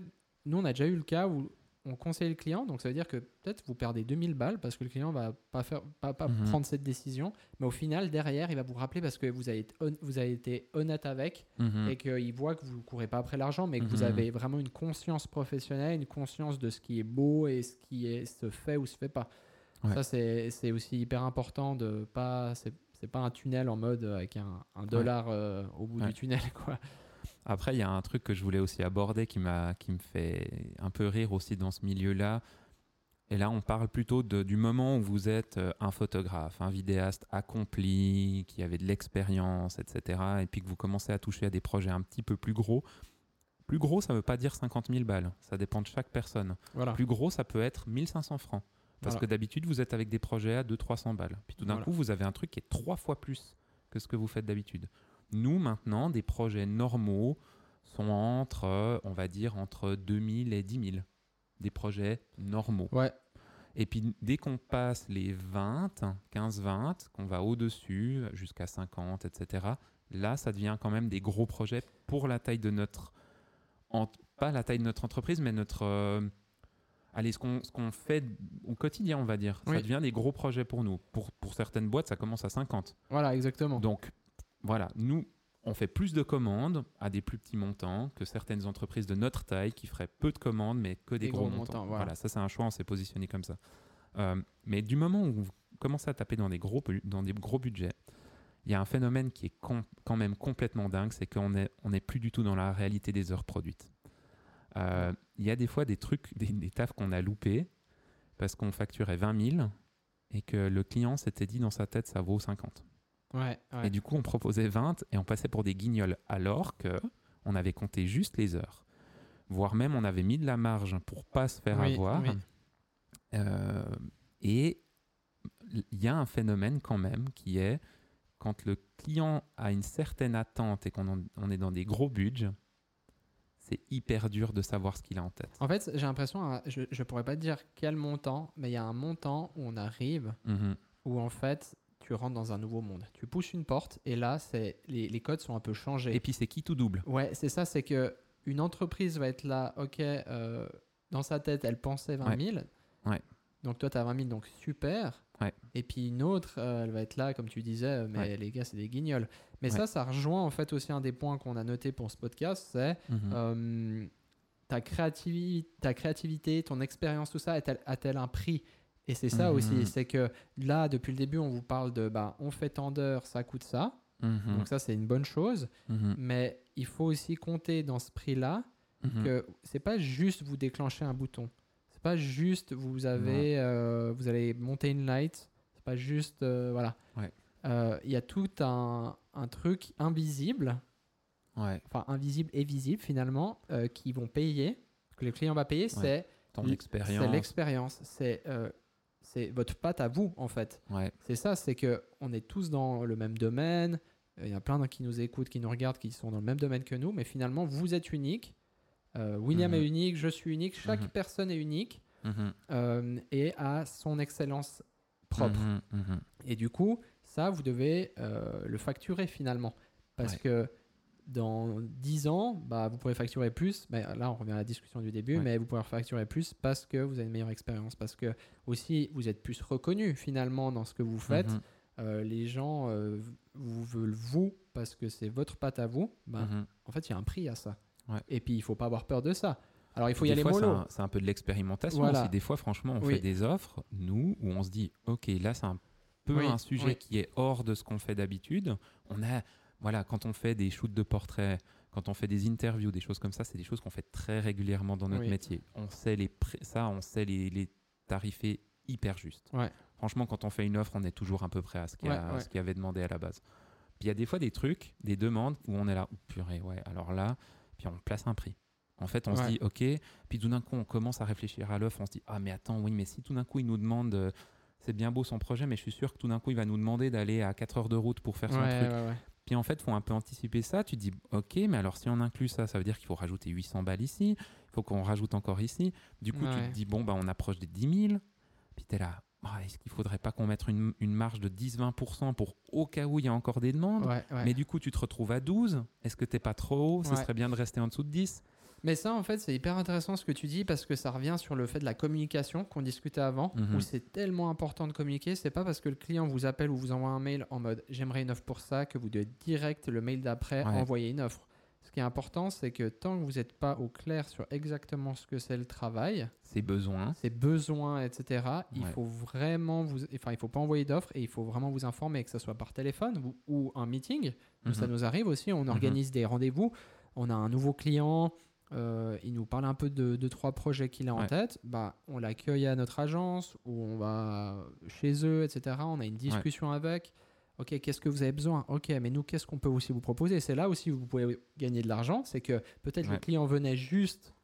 nous on a déjà eu le cas où on conseille le client, donc ça veut dire que peut-être vous perdez 2000 balles parce que le client va pas faire, pas, pas Mhm. prendre cette décision, mais au final derrière il va vous rappeler parce que vous avez, vous avez été honnête avec Mhm. et qu'il voit que vous ne courez pas après l'argent, mais que vous Mhm. avez vraiment une conscience professionnelle, une conscience de ce qui est beau et ce qui est, se fait ou se fait pas. Ouais. Ça, c'est aussi hyper important de pas. C'est pas un tunnel en mode avec un, un dollar euh, au bout Ouais. du tunnel, quoi. Après, il y a un truc que je voulais aussi aborder qui, m'a, qui me fait un peu rire aussi dans ce milieu-là. Et là, on parle plutôt de- du moment où vous êtes euh, un photographe, un vidéaste accompli, qui avait de l'expérience, etc. Et puis que vous commencez à toucher à des projets un petit peu plus gros. Plus gros, ça ne veut pas dire 50 000 balles. Ça dépend de chaque personne. Voilà. Plus gros, ça peut être 1500 francs. Parce Voilà. que d'habitude, vous êtes avec des projets à 200-300 balles. Puis tout d'un Voilà. coup, vous avez un truc qui est trois fois plus que ce que vous faites d'habitude. Nous, maintenant, des projets normaux sont entre, euh, on va dire, entre 2000 et 10 000. Des projets normaux. Ouais, Et puis, dès qu'on passe les 20, 15-20, qu'on va au-dessus, jusqu'à 50, etc., là, ça devient quand même des gros projets pour la taille de notre... pas la taille de notre entreprise, mais notre... euh, allez, ce qu'on fait au quotidien, on va dire. Ça devient des gros projets pour nous. Pour, pour certaines boîtes, ça commence à 50. voilà, exactement. Donc, voilà, nous, on fait plus de commandes à des plus petits montants que certaines entreprises de notre taille qui feraient peu de commandes, mais que des, Des gros, gros montants. montants, voilà. ça, c'est un choix, on s'est positionné comme ça. Euh, mais du moment où vous commencez à taper dans des gros, dans des gros budgets, il y a un phénomène qui est quand même complètement dingue, c'est qu'on n'est on est plus du tout dans la réalité des heures produites. Euh, Il y a des fois des trucs, des, des tafs qu'on a loupés parce qu'on facturait 20 000 et que le client s'était dit dans sa tête ça vaut 50. Ouais, ouais. Et du coup, on proposait 20 et on passait pour des guignols alors que on avait compté juste les heures. Voire même, on avait mis de la marge pour pas se faire Oui, avoir. oui. Euh, et il y a un phénomène quand même qui est quand le client a une certaine attente et qu'on on est dans des gros budgets, c'est hyper dur de savoir ce qu'il a en tête. En fait, j'ai l'impression, hein, je, je pourrais pas te dire quel montant, mais il y a un montant où on arrive, Mhm. où en fait, tu rentres dans un nouveau monde. Tu pousses une porte et là, c'est les, les codes sont un peu changés. Et puis c'est qui tout double Ouais, c'est ça, c'est que une entreprise va être là, ok, euh, dans sa tête, elle pensait 20 000. Ouais. Donc toi, tu as 20 000, donc super. Ouais. Et puis une autre, euh, elle va être là, comme tu disais, euh, mais Ouais. les gars, c'est des guignols. Mais ça, ça rejoint en fait aussi un des points qu'on a noté pour ce podcast, c'est Mhm. euh, ta, créativi- ta créativité, ton expérience, tout ça, a-t-elle un prix? Et c'est ça Mhm. aussi, c'est que là, depuis le début, on vous parle de, bah, on fait tant d'heures, ça coûte ça. Mhm. Donc ça, c'est une bonne chose. Mhm. Mais il faut aussi compter dans ce prix-là Mhm. que c'est pas juste vous déclencher un bouton. C'est pas juste vous avez euh, vous allez monter une light. C'est pas juste euh, voilà. Ouais. Euh, Il y a tout un, un truc invisible, Ouais, enfin invisible et visible finalement, qui vont payer. Que le client va payer, c'est ton L- expérience. c'est l'expérience, c'est euh, c'est votre patte à vous en fait. Ouais. C'est ça, c'est que on est tous dans le même domaine. Il y a plein qui nous écoutent, qui nous regardent, qui sont dans le même domaine que nous, mais finalement, vous êtes unique. Euh, William Mhm. est unique, je suis unique, chaque Mhm. personne est unique Mhm. euh, et a son excellence propre. Et du coup, ça, vous devez euh, le facturer finalement. Parce Ouais. que dans 10 ans, bah, vous pourrez facturer plus. Mais là, on revient à la discussion du début, Ouais. mais vous pourrez facturer plus parce que vous avez une meilleure expérience. Parce que aussi, vous êtes plus reconnu finalement dans ce que vous faites. Mhm. Euh, les gens euh, vous veulent vous parce que c'est votre patte à vous. Bah, Mhm. En fait, il y a un prix à ça. Ouais. Et puis, il faut pas avoir peur de ça. Alors, il faut y aller c'est mollo. un, c'est un peu de l'expérimentation Voilà. aussi. Des fois, franchement, on Oui. fait des offres, nous, où on se dit, OK, là, c'est un peu Oui, un sujet oui. qui est hors de ce qu'on fait d'habitude. On a, voilà, quand on fait des shoots de portraits, quand on fait des interviews, des choses comme ça, c'est des choses qu'on fait très régulièrement dans notre Oui. métier. On sait les ça, on sait les, les tarifer hyper juste. Ouais. Franchement, quand on fait une offre, on est toujours à peu près à ce qu'il y, Ouais, ouais. avait demandé à la base. Puis il y a des fois des trucs, des demandes où on est là, oh, purée, ouais, alors là, puis on place un prix. En fait, on se dit, OK, puis tout d'un coup, on commence à réfléchir à l'offre, on se dit, ah, mais attends, oui, mais si tout d'un coup, il nous demande, euh, c'est bien beau son projet, mais je suis sûr que tout d'un coup, il va nous demander d'aller à 4 heures de route pour faire son Ouais, truc. ouais, ouais. Puis en fait, il faut un peu anticiper ça. Tu te dis, OK, mais alors si on inclut ça, ça veut dire qu'il faut rajouter 800 balles ici, il faut qu'on rajoute encore ici. Du coup, tu te dis, bon, bah, on approche des 10 000. Puis tu es là, Ah, est-ce qu'il faudrait pas qu'on mette une, une marge de 10-20% pour au cas où il y a encore des demandes? Ouais, ouais. Mais du coup, tu te retrouves à 12. Est-ce que t'es pas trop haut? Ce serait bien de rester en dessous de 10 Mais ça, en fait, c'est hyper intéressant ce que tu dis parce que ça revient sur le fait de la communication qu'on discutait avant, Mhm. où c'est tellement important de communiquer. C'est pas parce que le client vous appelle ou vous envoie un mail en mode j'aimerais une offre pour ça que vous devez direct le mail d'après Ouais. envoyer une offre. Ce qui est important, c'est que tant que vous n'êtes pas au clair sur exactement ce que c'est le travail, Ses besoins. ses besoins, etc., il faut vraiment vous, enfin, il faut pas envoyer d'offres et il faut vraiment vous informer, que ce soit par téléphone ou, ou un meeting. Ça Mhm. nous arrive aussi, on organise des rendez-vous. On a un nouveau client, euh, il nous parle un peu de, de trois projets qu'il a en Ouais. tête. Bah, on l'accueille à notre agence ou on va chez eux, etc. On a une discussion avec. Ok, qu'est-ce que vous avez besoin? Ok, mais nous, qu'est-ce qu'on peut aussi vous proposer? C'est là aussi où vous pouvez gagner de l'argent. C'est que peut-être le Ouais. client venait juste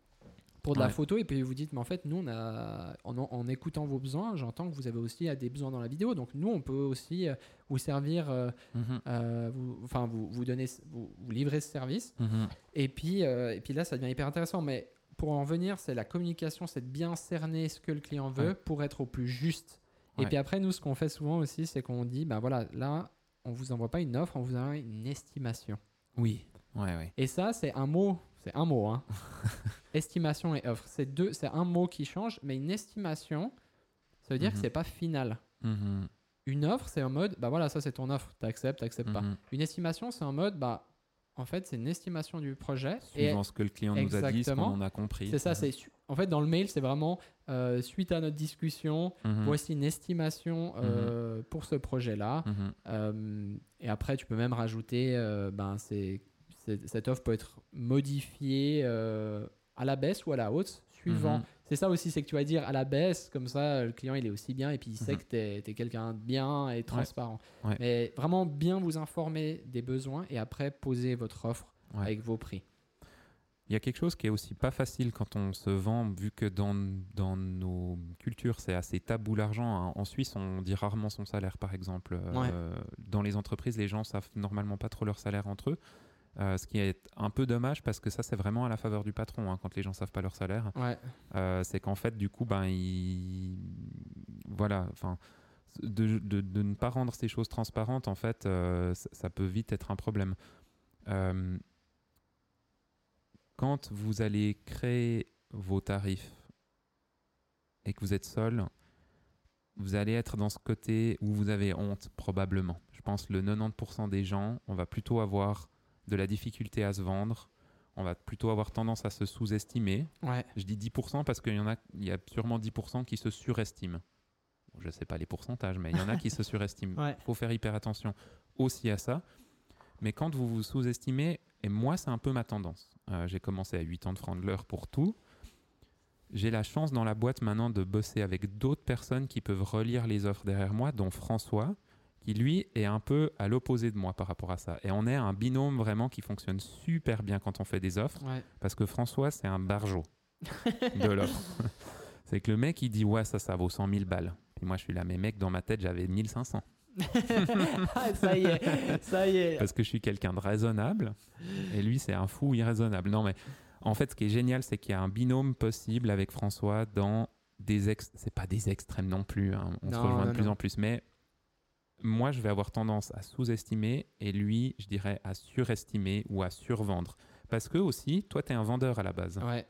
pour de la photo et puis vous dites, mais en fait, nous, on a, en, en écoutant vos besoins, j'entends que vous avez aussi euh, des besoins dans la vidéo. Donc, nous, on peut aussi euh, vous servir, euh, Mhm. euh, vous, enfin, vous, vous donner, vous, vous livrer ce service. Mhm. Et puis, euh, et puis là, ça devient hyper intéressant. Mais pour en venir, c'est la communication, c'est de bien cerner ce que le client veut Ouais. pour être au plus juste. Et puis après, nous, ce qu'on fait souvent aussi, c'est qu'on dit, ben voilà, là, on vous envoie pas une offre, on vous envoie une estimation. Oui. Ouais, ouais. Et ça, c'est un mot, c'est un mot, hein. estimation et offre, c'est deux, c'est un mot qui change, mais une estimation, ça veut dire que Mhm. c'est pas final. Mhm. Une offre, c'est en mode, bah voilà, ça c'est ton offre, t'acceptes, t'acceptes pas. Mhm. Une estimation, c'est en mode, bah, en fait, c'est une estimation du projet. Suivant ce que le client nous a dit, ce qu'on en a compris. C'est ça, c'est en fait dans le mail, c'est vraiment euh, suite à notre discussion, voici une estimation euh, pour ce projet-là. Euh, et après, tu peux même rajouter, ben, c'est- cette offre peut être modifiée euh, à la baisse ou à la hausse, suivant. Mhm. C'est ça aussi, c'est que tu vas dire à la baisse, comme ça, le client il est aussi bien et puis il sait Mhm. que tu es, quelqu'un de bien et transparent. Ouais. Mais vraiment bien vous informer des besoins et après poser votre offre Ouais. avec vos prix. Il y a quelque chose qui est aussi pas facile quand on se vend, vu que dans, dans nos cultures, c'est assez tabou l'argent. hein. En Suisse, on dit rarement son salaire, par exemple. Euh, Dans les entreprises, les gens savent normalement pas trop leur salaire entre eux. Euh, ce qui est un peu dommage parce que ça, c'est vraiment à la faveur du patron hein, quand les gens savent pas leur salaire. Ouais. Euh, c'est qu'en fait, du coup, ben, il... voilà, enfin, de, de- de ne pas rendre ces choses transparentes, en fait, euh, ça, ça peut vite être un problème. Quand vous allez créer vos tarifs et que vous êtes seul, vous allez être dans ce côté où vous avez honte, probablement. Je pense que le 90% des gens, on va plutôt avoir de la difficulté à se vendre, on va plutôt avoir tendance à se sous-estimer. Ouais. Je dis 10% parce qu'il y en a, il y a sûrement 10% qui se surestiment. Bon, je ne sais pas les pourcentages, mais il y en a qui se surestiment. Ouais. Il faut faire hyper attention aussi à ça. Mais quand vous vous sous-estimez, et moi, c'est un peu ma tendance. Euh, j'ai commencé à 8 ans de francs de l'heure pour tout. J'ai la chance dans la boîte maintenant de bosser avec d'autres personnes qui peuvent relire les offres derrière moi, dont François, qui lui est un peu à l'opposé de moi par rapport à ça. Et on est un binôme vraiment qui fonctionne super bien quand on fait des offres. Ouais. Parce que François, c'est un barjot de l'offre. c'est que le mec, il dit Ouais, ça, ça vaut 100 000 balles. Puis moi, je suis là, mais mec, dans ma tête, j'avais 1500. Ah, ça y est, ça y est. Parce que je suis quelqu'un de raisonnable. Et lui, c'est un fou irraisonnable. Non, mais en fait, ce qui est génial, c'est qu'il y a un binôme possible avec François dans des ex. C'est pas des extrêmes non plus. hein. On se Non, rejoint de plus non. en plus. Mais moi, je vais avoir tendance à sous-estimer et lui, je dirais à surestimer ou à survendre. Parce que aussi, toi, tu es un vendeur à la base. Ouais.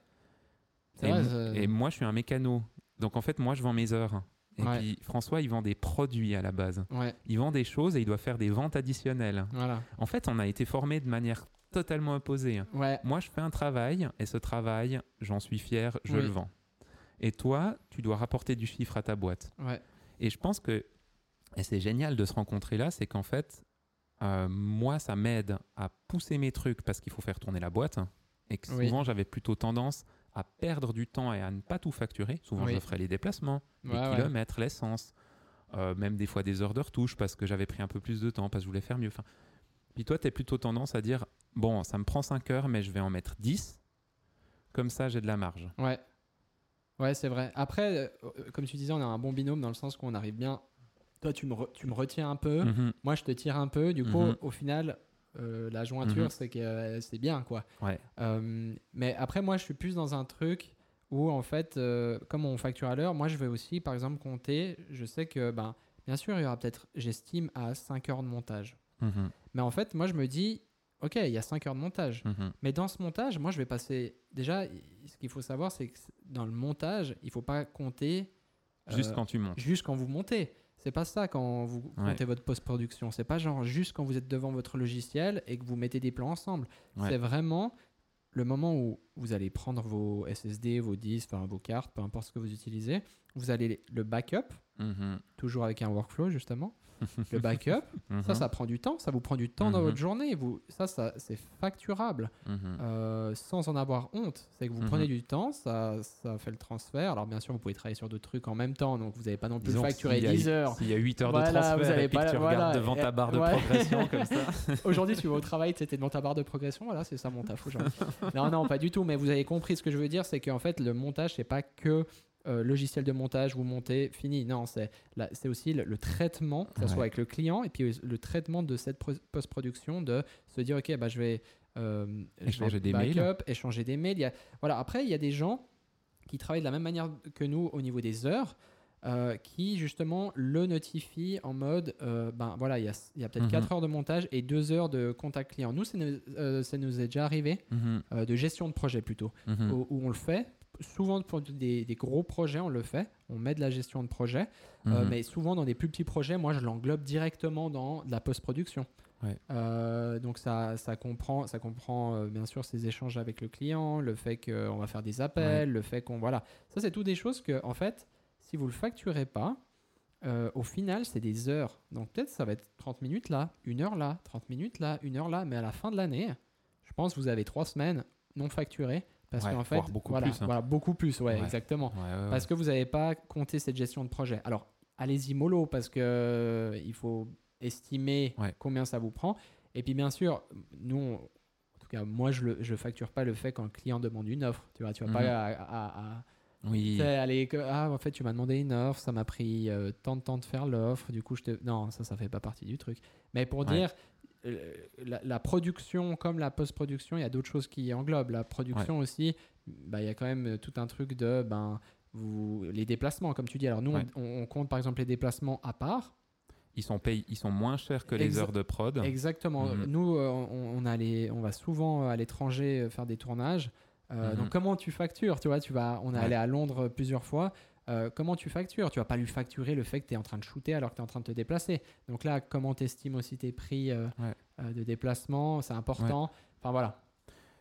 Et, vrai, moi, je suis un mécano. Donc, en fait, moi, je vends mes heures. Et Ouais. puis, François, il vend des produits à la base. Ouais, Il vend des choses et il doit faire des ventes additionnelles. voilà. En fait, on a été formés de manière totalement opposée. Ouais, Moi, je fais un travail et ce travail, j'en suis fier, je Oui. le vends. Et toi, tu dois rapporter du chiffre à ta boîte. ouais. Et je pense que, et c'est génial de se rencontrer là, c'est qu'en fait, euh, moi, ça m'aide à pousser mes trucs parce qu'il faut faire tourner la boîte. Et que Oui. souvent, j'avais plutôt tendance à perdre du temps et à ne pas tout facturer. Souvent, Oui. je ferais les déplacements, les ouais. kilomètres, l'essence, euh, même des fois des heures de retouche parce que j'avais pris un peu plus de temps, parce que je voulais faire mieux. Enfin, puis toi, tu as plutôt tendance à dire bon, ça me prend 5 heures, mais je vais en mettre 10. Comme ça, j'ai de la marge. Ouais. Ouais, c'est vrai. Après, euh, comme tu disais, on a un bon binôme dans le sens qu'on arrive bien. Toi, tu me, re- tu me retiens un peu. Mhm. Moi, je te tire un peu. Du coup, Mhm. au final, euh, la jointure, Mhm. c'est que euh, c'est bien, quoi. Ouais. Euh, mais après, moi, je suis plus dans un truc où, en fait, comme on facture à l'heure, moi, je vais aussi, par exemple, compter. Je sais que, ben, bien sûr, il y aura peut-être, j'estime, à 5 heures de montage. Mais en fait, moi, je me dis, OK, il y a 5 heures de montage. Mais dans ce montage, moi, je vais passer. Déjà, ce qu'il faut savoir, c'est que dans le montage, il faut pas compter Juste euh, quand tu montes. juste quand vous montez. C'est pas ça quand vous Ouais. comptez votre post-production. C'est pas genre juste quand vous êtes devant votre logiciel et que vous mettez des plans ensemble. Ouais. C'est vraiment le moment où vous allez prendre vos SSD, vos disques, enfin, vos cartes, peu importe ce que vous utilisez. Vous allez le backup, Mhm. toujours avec un workflow justement. le backup, ça, Mhm. ça prend du temps. Ça vous prend du temps dans Mhm. votre journée. Vous, ça, ça c'est facturable. Euh, sans en avoir honte. C'est que vous prenez du temps, ça, ça fait le transfert. Alors bien sûr, vous pouvez travailler sur d'autres trucs en même temps, donc vous n'avez pas non plus Disons facturé a- 10 heures. S'il y a 8 heures Voilà, de vous transfert allez et puis pas- que tu voilà, regardes devant et- ta barre de ouais. progression comme ça. Aujourd'hui, tu vas au travail, tu étais devant ta barre de progression, voilà, c'est ça mon taf non, non, pas du tout, mais vous avez compris ce que je veux dire, c'est qu'en fait, le montage, c'est pas que euh, logiciel de montage, vous montez, fini. Non, c'est aussi le, le traitement, que ce Ouais. soit avec le client, et puis le traitement de cette pro- post-production, de se dire, ok, bah, je vais, euh, je vais Échanger des mails. échanger des mails. Il y a- voilà. Après, il y a des gens qui travaillent de la même manière que nous au niveau des heures. Euh, qui justement le notifient en mode euh, ben voilà il y a, il y a peut-être Mhm. 4 heures de montage et 2 heures de contact client nous ça nous, euh, ça nous est déjà arrivé Mhm. de gestion de projet plutôt Mhm. où, où on le fait souvent pour des, des gros projets on le fait on met de la gestion de projet Mhm. mais souvent dans des plus petits projets moi je l'englobe directement dans de la post-production Ouais. Euh, donc ça, ça comprend, ça comprend euh, bien sûr ces échanges avec le client, le fait qu'on va faire des appels, le fait qu'on voilà, ça c'est tout des choses que en fait, si vous le facturez pas, euh, au final c'est des heures. Donc peut-être ça va être 30 minutes là, une heure là, 30 minutes là, une heure là, mais à la fin de l'année, je pense que vous avez trois semaines non facturées parce Ouais, qu'en fait, beaucoup voilà, plus, hein. voilà, beaucoup plus, ouais, Ouais. exactement. Ouais. Parce que vous n'avez pas compté cette gestion de projet. Alors, allez-y mollo parce que euh, il faut estimer combien ça vous prend. Et puis, bien sûr, nous, on- en tout cas, moi, je ne facture pas le fait quand le client demande une offre. Tu vois, tu vas Mhm. pas à, à- à- Oui. que- ah, en fait, tu m'as demandé une offre, ça m'a pris euh, tant de temps de faire l'offre, du coup, je te. Non, ça, ça fait pas partie du truc. Mais pour Ouais. dire, euh, la, la production comme la post-production, il y a d'autres choses qui englobent. La production aussi, bah, il y a quand même euh, tout un truc de. Ben, vous, les déplacements, comme tu dis. Alors, nous, Ouais. on, on compte par exemple les déplacements à part. Ils sont payés, ils sont moins chers que les Exa- heures de prod. Exactement. Mhm. Nous, on, on, a les- on va souvent à l'étranger faire des tournages. Euh, Mhm. Donc, comment tu factures Tu vois, tu vas, on est Ouais. allé à Londres plusieurs fois. Euh, comment tu factures? Tu vas pas lui facturer le fait que tu es en train de shooter alors que tu es en train de te déplacer. Donc là, comment tu estimes aussi tes prix euh, Ouais. de déplacement? C'est important. Enfin voilà.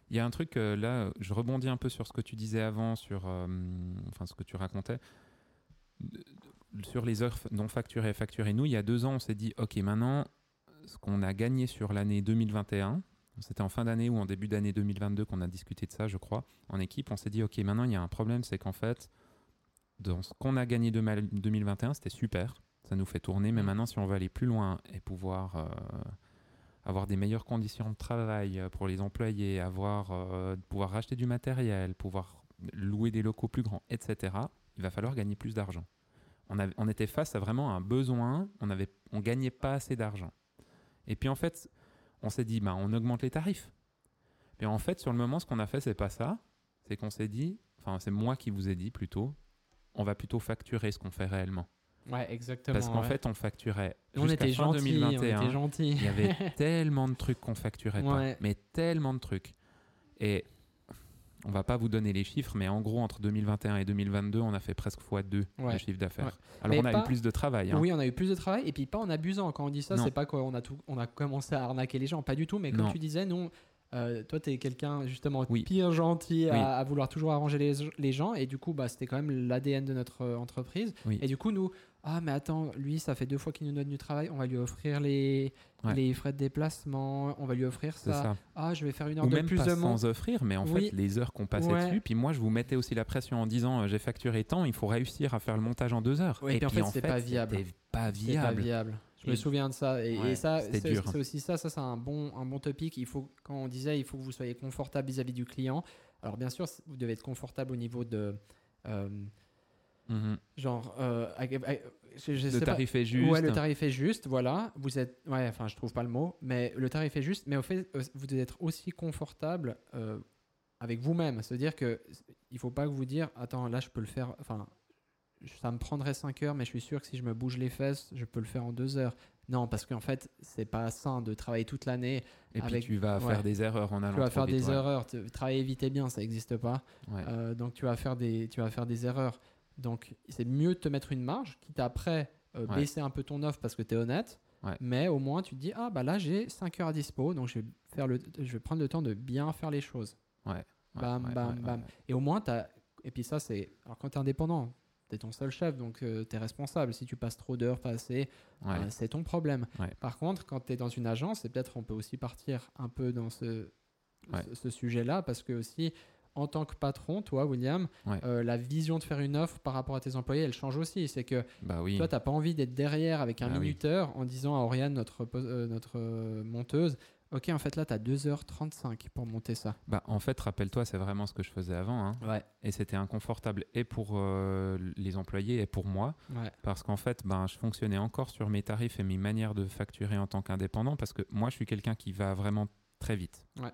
Il y a un truc là, je rebondis un peu sur ce que tu disais avant, sur enfin ce que tu racontais. Sur les heures non facturées et facturées. Nous, il y a deux ans, on s'est dit, OK, maintenant, ce qu'on a gagné sur l'année 2021, c'était en fin d'année ou en début d'année 2022 qu'on a discuté de ça, je crois, en équipe, on s'est dit, OK, maintenant, il y a un problème, c'est qu'en fait, dans ce qu'on a gagné de mal- 2021, c'était super, ça nous fait tourner, mais Mhm. maintenant, si on veut aller plus loin et pouvoir euh, avoir des meilleures conditions de travail euh, pour les employés, avoir, euh, pouvoir racheter du matériel, pouvoir louer des locaux plus grands, etc., il va falloir gagner plus d'argent. On, avait- on était face à vraiment un besoin, on ne on gagnait pas assez d'argent. Et puis en fait, on s'est dit, bah, on augmente les tarifs. Mais en fait, sur le moment, ce qu'on a fait, c'est pas ça. C'est qu'on s'est dit, enfin, c'est moi qui vous ai dit plutôt, on va plutôt facturer ce qu'on fait réellement. Ouais, exactement. Parce qu'en ouais. fait, on facturait on jusqu'à était fin gentils. On 2021. était gentils. Il y avait tellement de trucs qu'on facturait Ouais. pas, mais tellement de trucs. Et on va pas vous donner les chiffres, mais en gros, entre 2021 et 2022, on a fait presque x2 de Ouais. chiffre d'affaires. Ouais. Alors, Mais on a pas- eu plus de travail. hein. Oui, on a eu plus de travail et puis pas en abusant. Quand on dit ça, c'est pas qu'on a, tout, on a commencé à arnaquer les gens, pas du tout. Mais comme Non. tu disais, nous, euh, toi, tu es quelqu'un justement Oui. pire gentil à, Oui. à vouloir toujours arranger les, les gens et du coup, bah, c'était quand même l'ADN de notre euh, entreprise. Oui. Et du coup, nous, ah, mais attends, lui, ça fait deux fois qu'il nous donne du travail, on va lui offrir les, Ouais. les frais de déplacement, on va lui offrir C'est ça. ça. Ah, je vais faire une heure Ou de même plus pas de sans offrir, mais en Oui. fait, les heures qu'on passait Ouais. dessus. Puis moi, je vous mettais aussi la pression en disant euh, j'ai facturé tant, il faut réussir à faire le montage en deux heures. Ouais, et puis en fait, c'était pas viable. c'était pas C'est pas viable. viable. Je me souviens de ça. Et, ça, c'est c'est aussi ça. Ça, c'est un bon, un bon topic. Il faut, quand on disait, il faut que vous soyez confortable vis-à-vis du client. Alors, bien sûr, vous devez être confortable au niveau de. euh, Mhm. genre. euh, je, je Le sais pas. tarif est juste. Ouais, le tarif est juste, voilà. Vous êtes, ouais, enfin, je trouve pas le mot, mais le tarif est juste. Mais au fait, euh, vous devez être aussi confortable euh, avec vous-même. C'est-à-dire que il faut pas que vous dire, attends, là, je peux le faire. Enfin, ça me prendrait 5 heures, mais je suis sûr que si je me bouge les fesses, je peux le faire en 2 heures. Non, parce qu'en fait, c'est pas sain de travailler toute l'année. Et puis tu vas ouais. faire des erreurs en allant Tu vas trop faire vite, des ouais. erreurs. Travailler vite et bien, ça n'existe pas. Ouais. Euh, donc tu vas faire des, tu vas faire des erreurs. Donc c'est mieux de te mettre une marge, quitte à après euh, Ouais. baisser un peu ton offre parce que tu es honnête. Ouais. Mais au moins tu te dis, ah bah là j'ai 5 heures à dispo, donc je vais, faire le, je vais prendre le temps de bien faire les choses. Ouais, bam, bam, bam. Et au moins, tu as... Et puis ça, c'est... Alors quand tu es indépendant, tu es ton seul chef, donc tu es responsable. Si tu passes trop d'heures, pas assez, euh, c'est ton problème. Par contre, quand tu es dans une agence, et peut-être on peut aussi partir un peu dans ce, ce sujet-là, parce que aussi, en tant que patron, toi, William, Ouais. euh, la vision de faire une offre par rapport à tes employés, elle change aussi. C'est que Bah oui. toi, tu n'as pas envie d'être derrière avec un Ah oui. minuteur en disant à Oriane, notre, euh, notre euh, monteuse, Ok, en fait, là, tu as 2h35 pour monter ça. Bah, en fait, rappelle-toi, c'est vraiment ce que je faisais avant. hein. Ouais. Et c'était inconfortable et pour euh, les employés et pour moi. Ouais. Parce qu'en fait, ben, je fonctionnais encore sur mes tarifs et mes manières de facturer en tant qu'indépendant. Parce que moi, je suis quelqu'un qui va vraiment très vite. Ouais.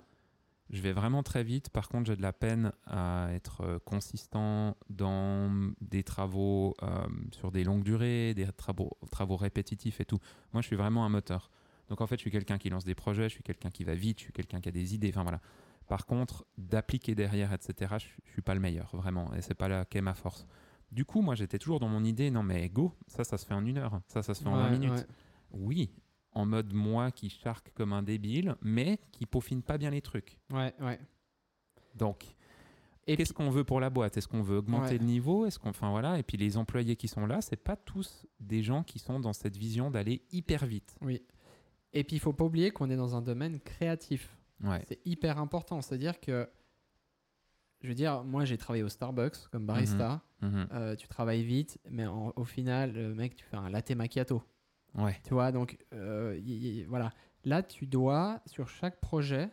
Je vais vraiment très vite. Par contre, j'ai de la peine à être euh, consistant dans des travaux euh, sur des longues durées, des travaux, travaux répétitifs et tout. Moi, je suis vraiment un moteur. Donc, en fait, je suis quelqu'un qui lance des projets, je suis quelqu'un qui va vite, je suis quelqu'un qui a des idées. Enfin, voilà. Par contre, d'appliquer derrière, etc., je, je suis pas le meilleur, vraiment. Et c'est pas là qu'est ma force. Du coup, moi, j'étais toujours dans mon idée, non, mais go, ça, ça se fait en une heure. Ça, ça se fait en 20 Ouais, minutes. ouais. Oui, en mode moi qui charque comme un débile, mais qui peaufine pas bien les trucs. Ouais, ouais. Donc, Et qu'est-ce qu'on veut pour la boîte? Est-ce qu'on veut augmenter Ouais. le niveau? Est-ce qu'on, enfin voilà. Et puis les employés qui sont là, c'est pas tous des gens qui sont dans cette vision d'aller hyper vite. Oui. Et puis, il faut pas oublier qu'on est dans un domaine créatif. Ouais. C'est hyper important. C'est-à-dire que, je veux dire, moi, j'ai travaillé au Starbucks comme barista. Mhm. Euh, tu travailles vite, mais en- au final, le mec, tu fais un latte macchiato. Ouais. Tu vois, donc, euh, y- y- voilà. Là, tu dois, sur chaque projet,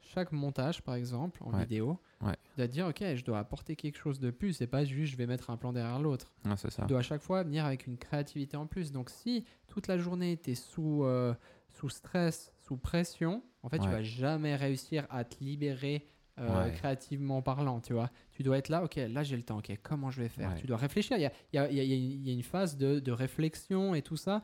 chaque montage, par exemple, en Ouais. vidéo, Ouais. tu dois te dire, ok, je dois apporter quelque chose de plus. C'est pas juste, je vais mettre un plan derrière l'autre. Tu dois à chaque fois venir avec une créativité en plus. Donc, si toute la journée, tu es sous, euh, sous stress, sous pression, en fait, tu vas jamais réussir à te libérer euh, Ouais. créativement parlant, tu vois. Tu dois être là, ok, là j'ai le temps, ok, comment je vais faire? Ouais. Tu dois réfléchir. Il y a, il y a- il y a- il y a une phase de, de réflexion et tout ça,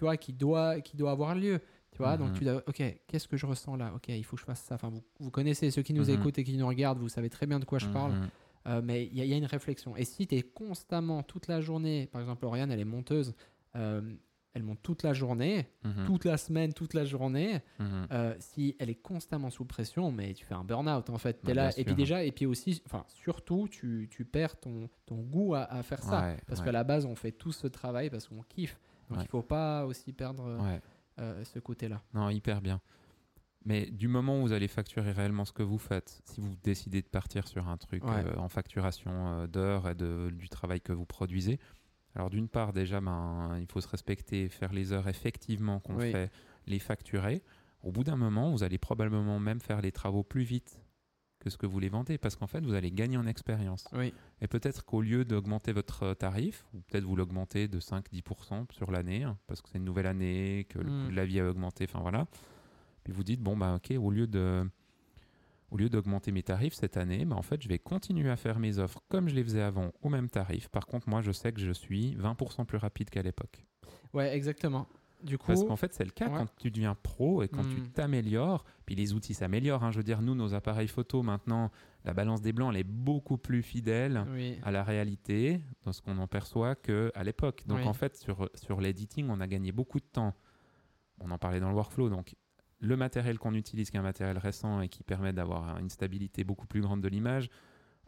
tu vois, qui doit, qui doit avoir lieu. Tu vois, donc Mhm. tu dois, ok, qu'est-ce que je ressens là? Ok, il faut que je fasse ça. Enfin, vous, vous connaissez ceux qui nous Mhm. écoutent et qui nous regardent, vous savez très bien de quoi je parle. Mhm. Euh, mais il y, a- il y a une réflexion. Et si tu es constamment toute la journée, par exemple, Oriane, elle est monteuse, euh, elle monte toute la journée, Mhm. toute la semaine, toute la journée. Mhm. euh, si elle est constamment sous pression, mais tu fais un burn-out en fait. Bah, là, et puis déjà, et puis aussi, enfin, surtout, tu, tu perds ton, ton goût à, à faire ça. Ouais, parce ouais. qu'à la base, on fait tout ce travail parce qu'on kiffe. Donc Ouais. il faut pas aussi perdre euh, Ouais. euh, ce côté-là. Non, hyper bien. Mais du moment où vous allez facturer réellement ce que vous faites, si vous décidez de partir sur un truc Ouais. euh, en facturation euh, d'heures et de, du travail que vous produisez, alors d'une part déjà, ben, il faut se respecter, faire les heures effectivement qu'on Oui. fait, les facturer. Au bout d'un moment, vous allez probablement même faire les travaux plus vite que ce que vous les vendez, parce qu'en fait, vous allez gagner en expérience. Oui, Et peut-être qu'au lieu d'augmenter votre tarif, ou peut-être vous l'augmentez de 5-10% sur l'année, hein, parce que c'est une nouvelle année, que le coût de la vie a augmenté, enfin voilà. Puis vous dites, bon, bah ok, au lieu de. Au lieu d'augmenter mes tarifs cette année, bah, en fait, je vais continuer à faire mes offres comme je les faisais avant au même tarif. Par contre, moi, je sais que je suis 20% plus rapide qu'à l'époque. ouais, exactement. Du coup, Parce qu'en fait, c'est le cas Ouais. quand tu deviens pro et quand tu Mm. t'améliores. Puis les outils s'améliorent. hein. Je veux dire, nous, nos appareils photo, maintenant, la balance des blancs, elle est beaucoup plus fidèle oui, à la réalité, dans ce qu'on en perçoit, qu'à l'époque. Donc Oui. en fait, sur, sur l'editing, on a gagné beaucoup de temps. On en parlait dans le workflow. Donc le matériel qu'on utilise, qui est un matériel récent et qui permet d'avoir une stabilité beaucoup plus grande de l'image.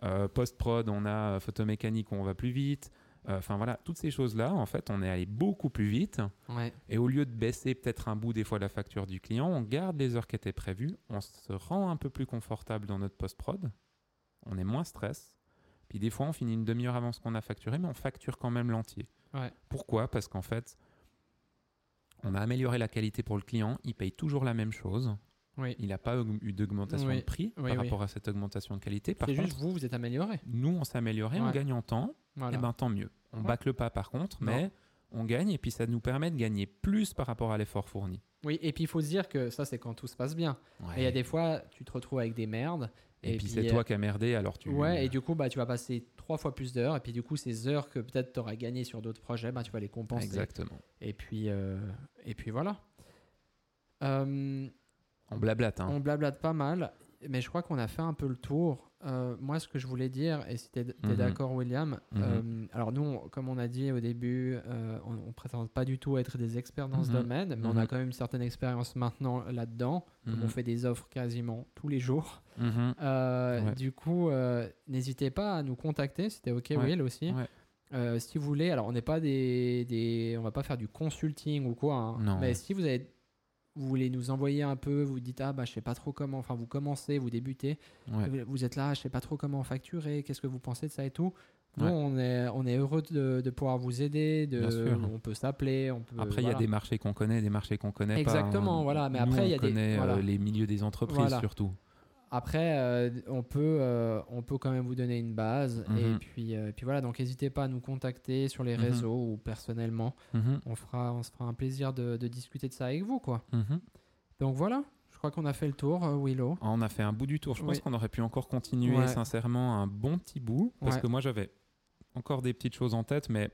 Euh, Post-prod, on a euh, photomécanique où on va plus vite. Euh, Enfin voilà, toutes ces choses-là, en fait, on est allé beaucoup plus vite. ouais, Et au lieu de baisser peut-être un bout des fois la facture du client, on garde les heures qui étaient prévues, on se rend un peu plus confortable dans notre post-prod, on est moins stress. Puis des fois, on finit une demi-heure avant ce qu'on a facturé, mais on facture quand même l'entier. ouais, Pourquoi? Parce qu'en fait, on a amélioré la qualité pour le client, il paye toujours la même chose, oui. il n'a pas eu d'augmentation Oui, de prix oui, par rapport à cette augmentation de qualité. C'est juste vous, vous êtes amélioré. nous, on s'est amélioré, on gagne en temps, Voilà. et ben tant mieux. On Ouais. bâcle pas par contre, Non. mais on gagne, et puis ça nous permet de gagner plus par rapport à l'effort fourni. Oui, et puis il faut se dire que ça, c'est quand tout se passe bien. Et il y a des fois, tu te retrouves avec des merdes. Et, puis, c'est euh, toi qui as merdé, alors tu. Ouais, et du coup, bah, tu vas passer trois fois plus d'heures. Et puis du coup, ces heures que peut-être tu auras gagné sur d'autres projets, bah, tu vas les compenser. Exactement. Et puis, euh, et puis voilà. Euh, On blablate, hein. on blablate pas mal, mais je crois qu'on a fait un peu le tour. Euh, moi, ce que je voulais dire, et si tu es, Mhm. d'accord, William, Mhm. euh, alors nous, on- comme on a dit au début, euh, on ne prétend pas du tout être des experts dans ce Mhm. domaine, mais on a quand même une certaine expérience maintenant là-dedans. On fait des offres quasiment tous les jours. Ouais. Du coup, n'hésitez pas à nous contacter. C'était OK, Ouais. Will, aussi. Ouais. Si vous voulez, alors on n'est pas des, des- on va pas faire du consulting ou quoi, hein, Non. mais si vous avez, vous voulez nous envoyer un peu, vous dites ah bah je sais pas trop comment, enfin vous commencez, vous débutez, Ouais. vous- êtes là, je sais pas trop comment facturer, qu'est-ce que vous pensez de ça et tout. Nous Ouais. on est, on est heureux de, de pouvoir vous aider, de, on peut s'appeler, on peut. Après, il y a des marchés qu'on connaît, des marchés qu'on connaît Exactement, pas. hein. voilà, mais Nous, après, il y a des- connaît, euh, voilà. les milieux des entreprises Voilà. surtout. Après, euh, on, peut, euh, on peut quand même vous donner une base. Et, Mhm. puis, euh, et puis voilà, donc n'hésitez pas à nous contacter sur les Mhm. réseaux ou personnellement. Mhm. On, fera, on se fera un plaisir de, de discuter de ça avec vous. quoi. Donc voilà, je crois qu'on a fait le tour, Willow. On a fait un bout du tour. Je pense qu'on aurait pu encore continuer Ouais. sincèrement un bon petit bout. Parce Ouais. que moi, j'avais encore des petites choses en tête, mais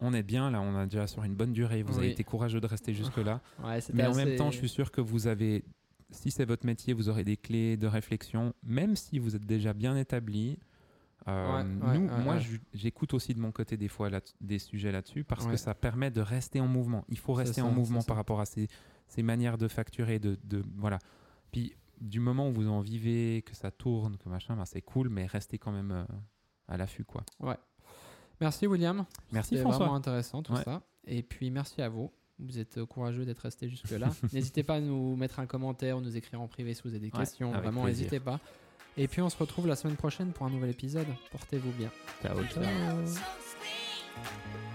on est bien là. On a déjà sur une bonne durée. Vous avez été courageux de rester jusque-là. Ouais, c'était Mais en même temps, je suis sûr que vous avez, si c'est votre métier, vous aurez des clés de réflexion, même si vous êtes déjà bien établi. Euh, Ouais, ouais, nous, ouais, moi, ouais. j'écoute aussi de mon côté des fois là- des sujets là-dessus parce Ouais. que ça permet de rester en mouvement. Il faut rester ça, en mouvement par rapport à ces, ces manières de facturer, de, de- voilà. Puis du moment où vous en vivez, que ça tourne, que machin, ben, c'est cool, mais restez quand même euh, à l'affût, quoi. Merci, William. Merci François. vraiment intéressant tout Ouais. ça. Et puis merci à vous. Vous êtes euh, courageux d'être resté jusque-là. n'hésitez pas à nous mettre un commentaire ou nous écrire en privé si vous avez des Ouais, questions. Vraiment, n'hésitez pas. Et puis on se retrouve la semaine prochaine pour un nouvel épisode. Portez-vous bien. Ciao, ciao. Ciao.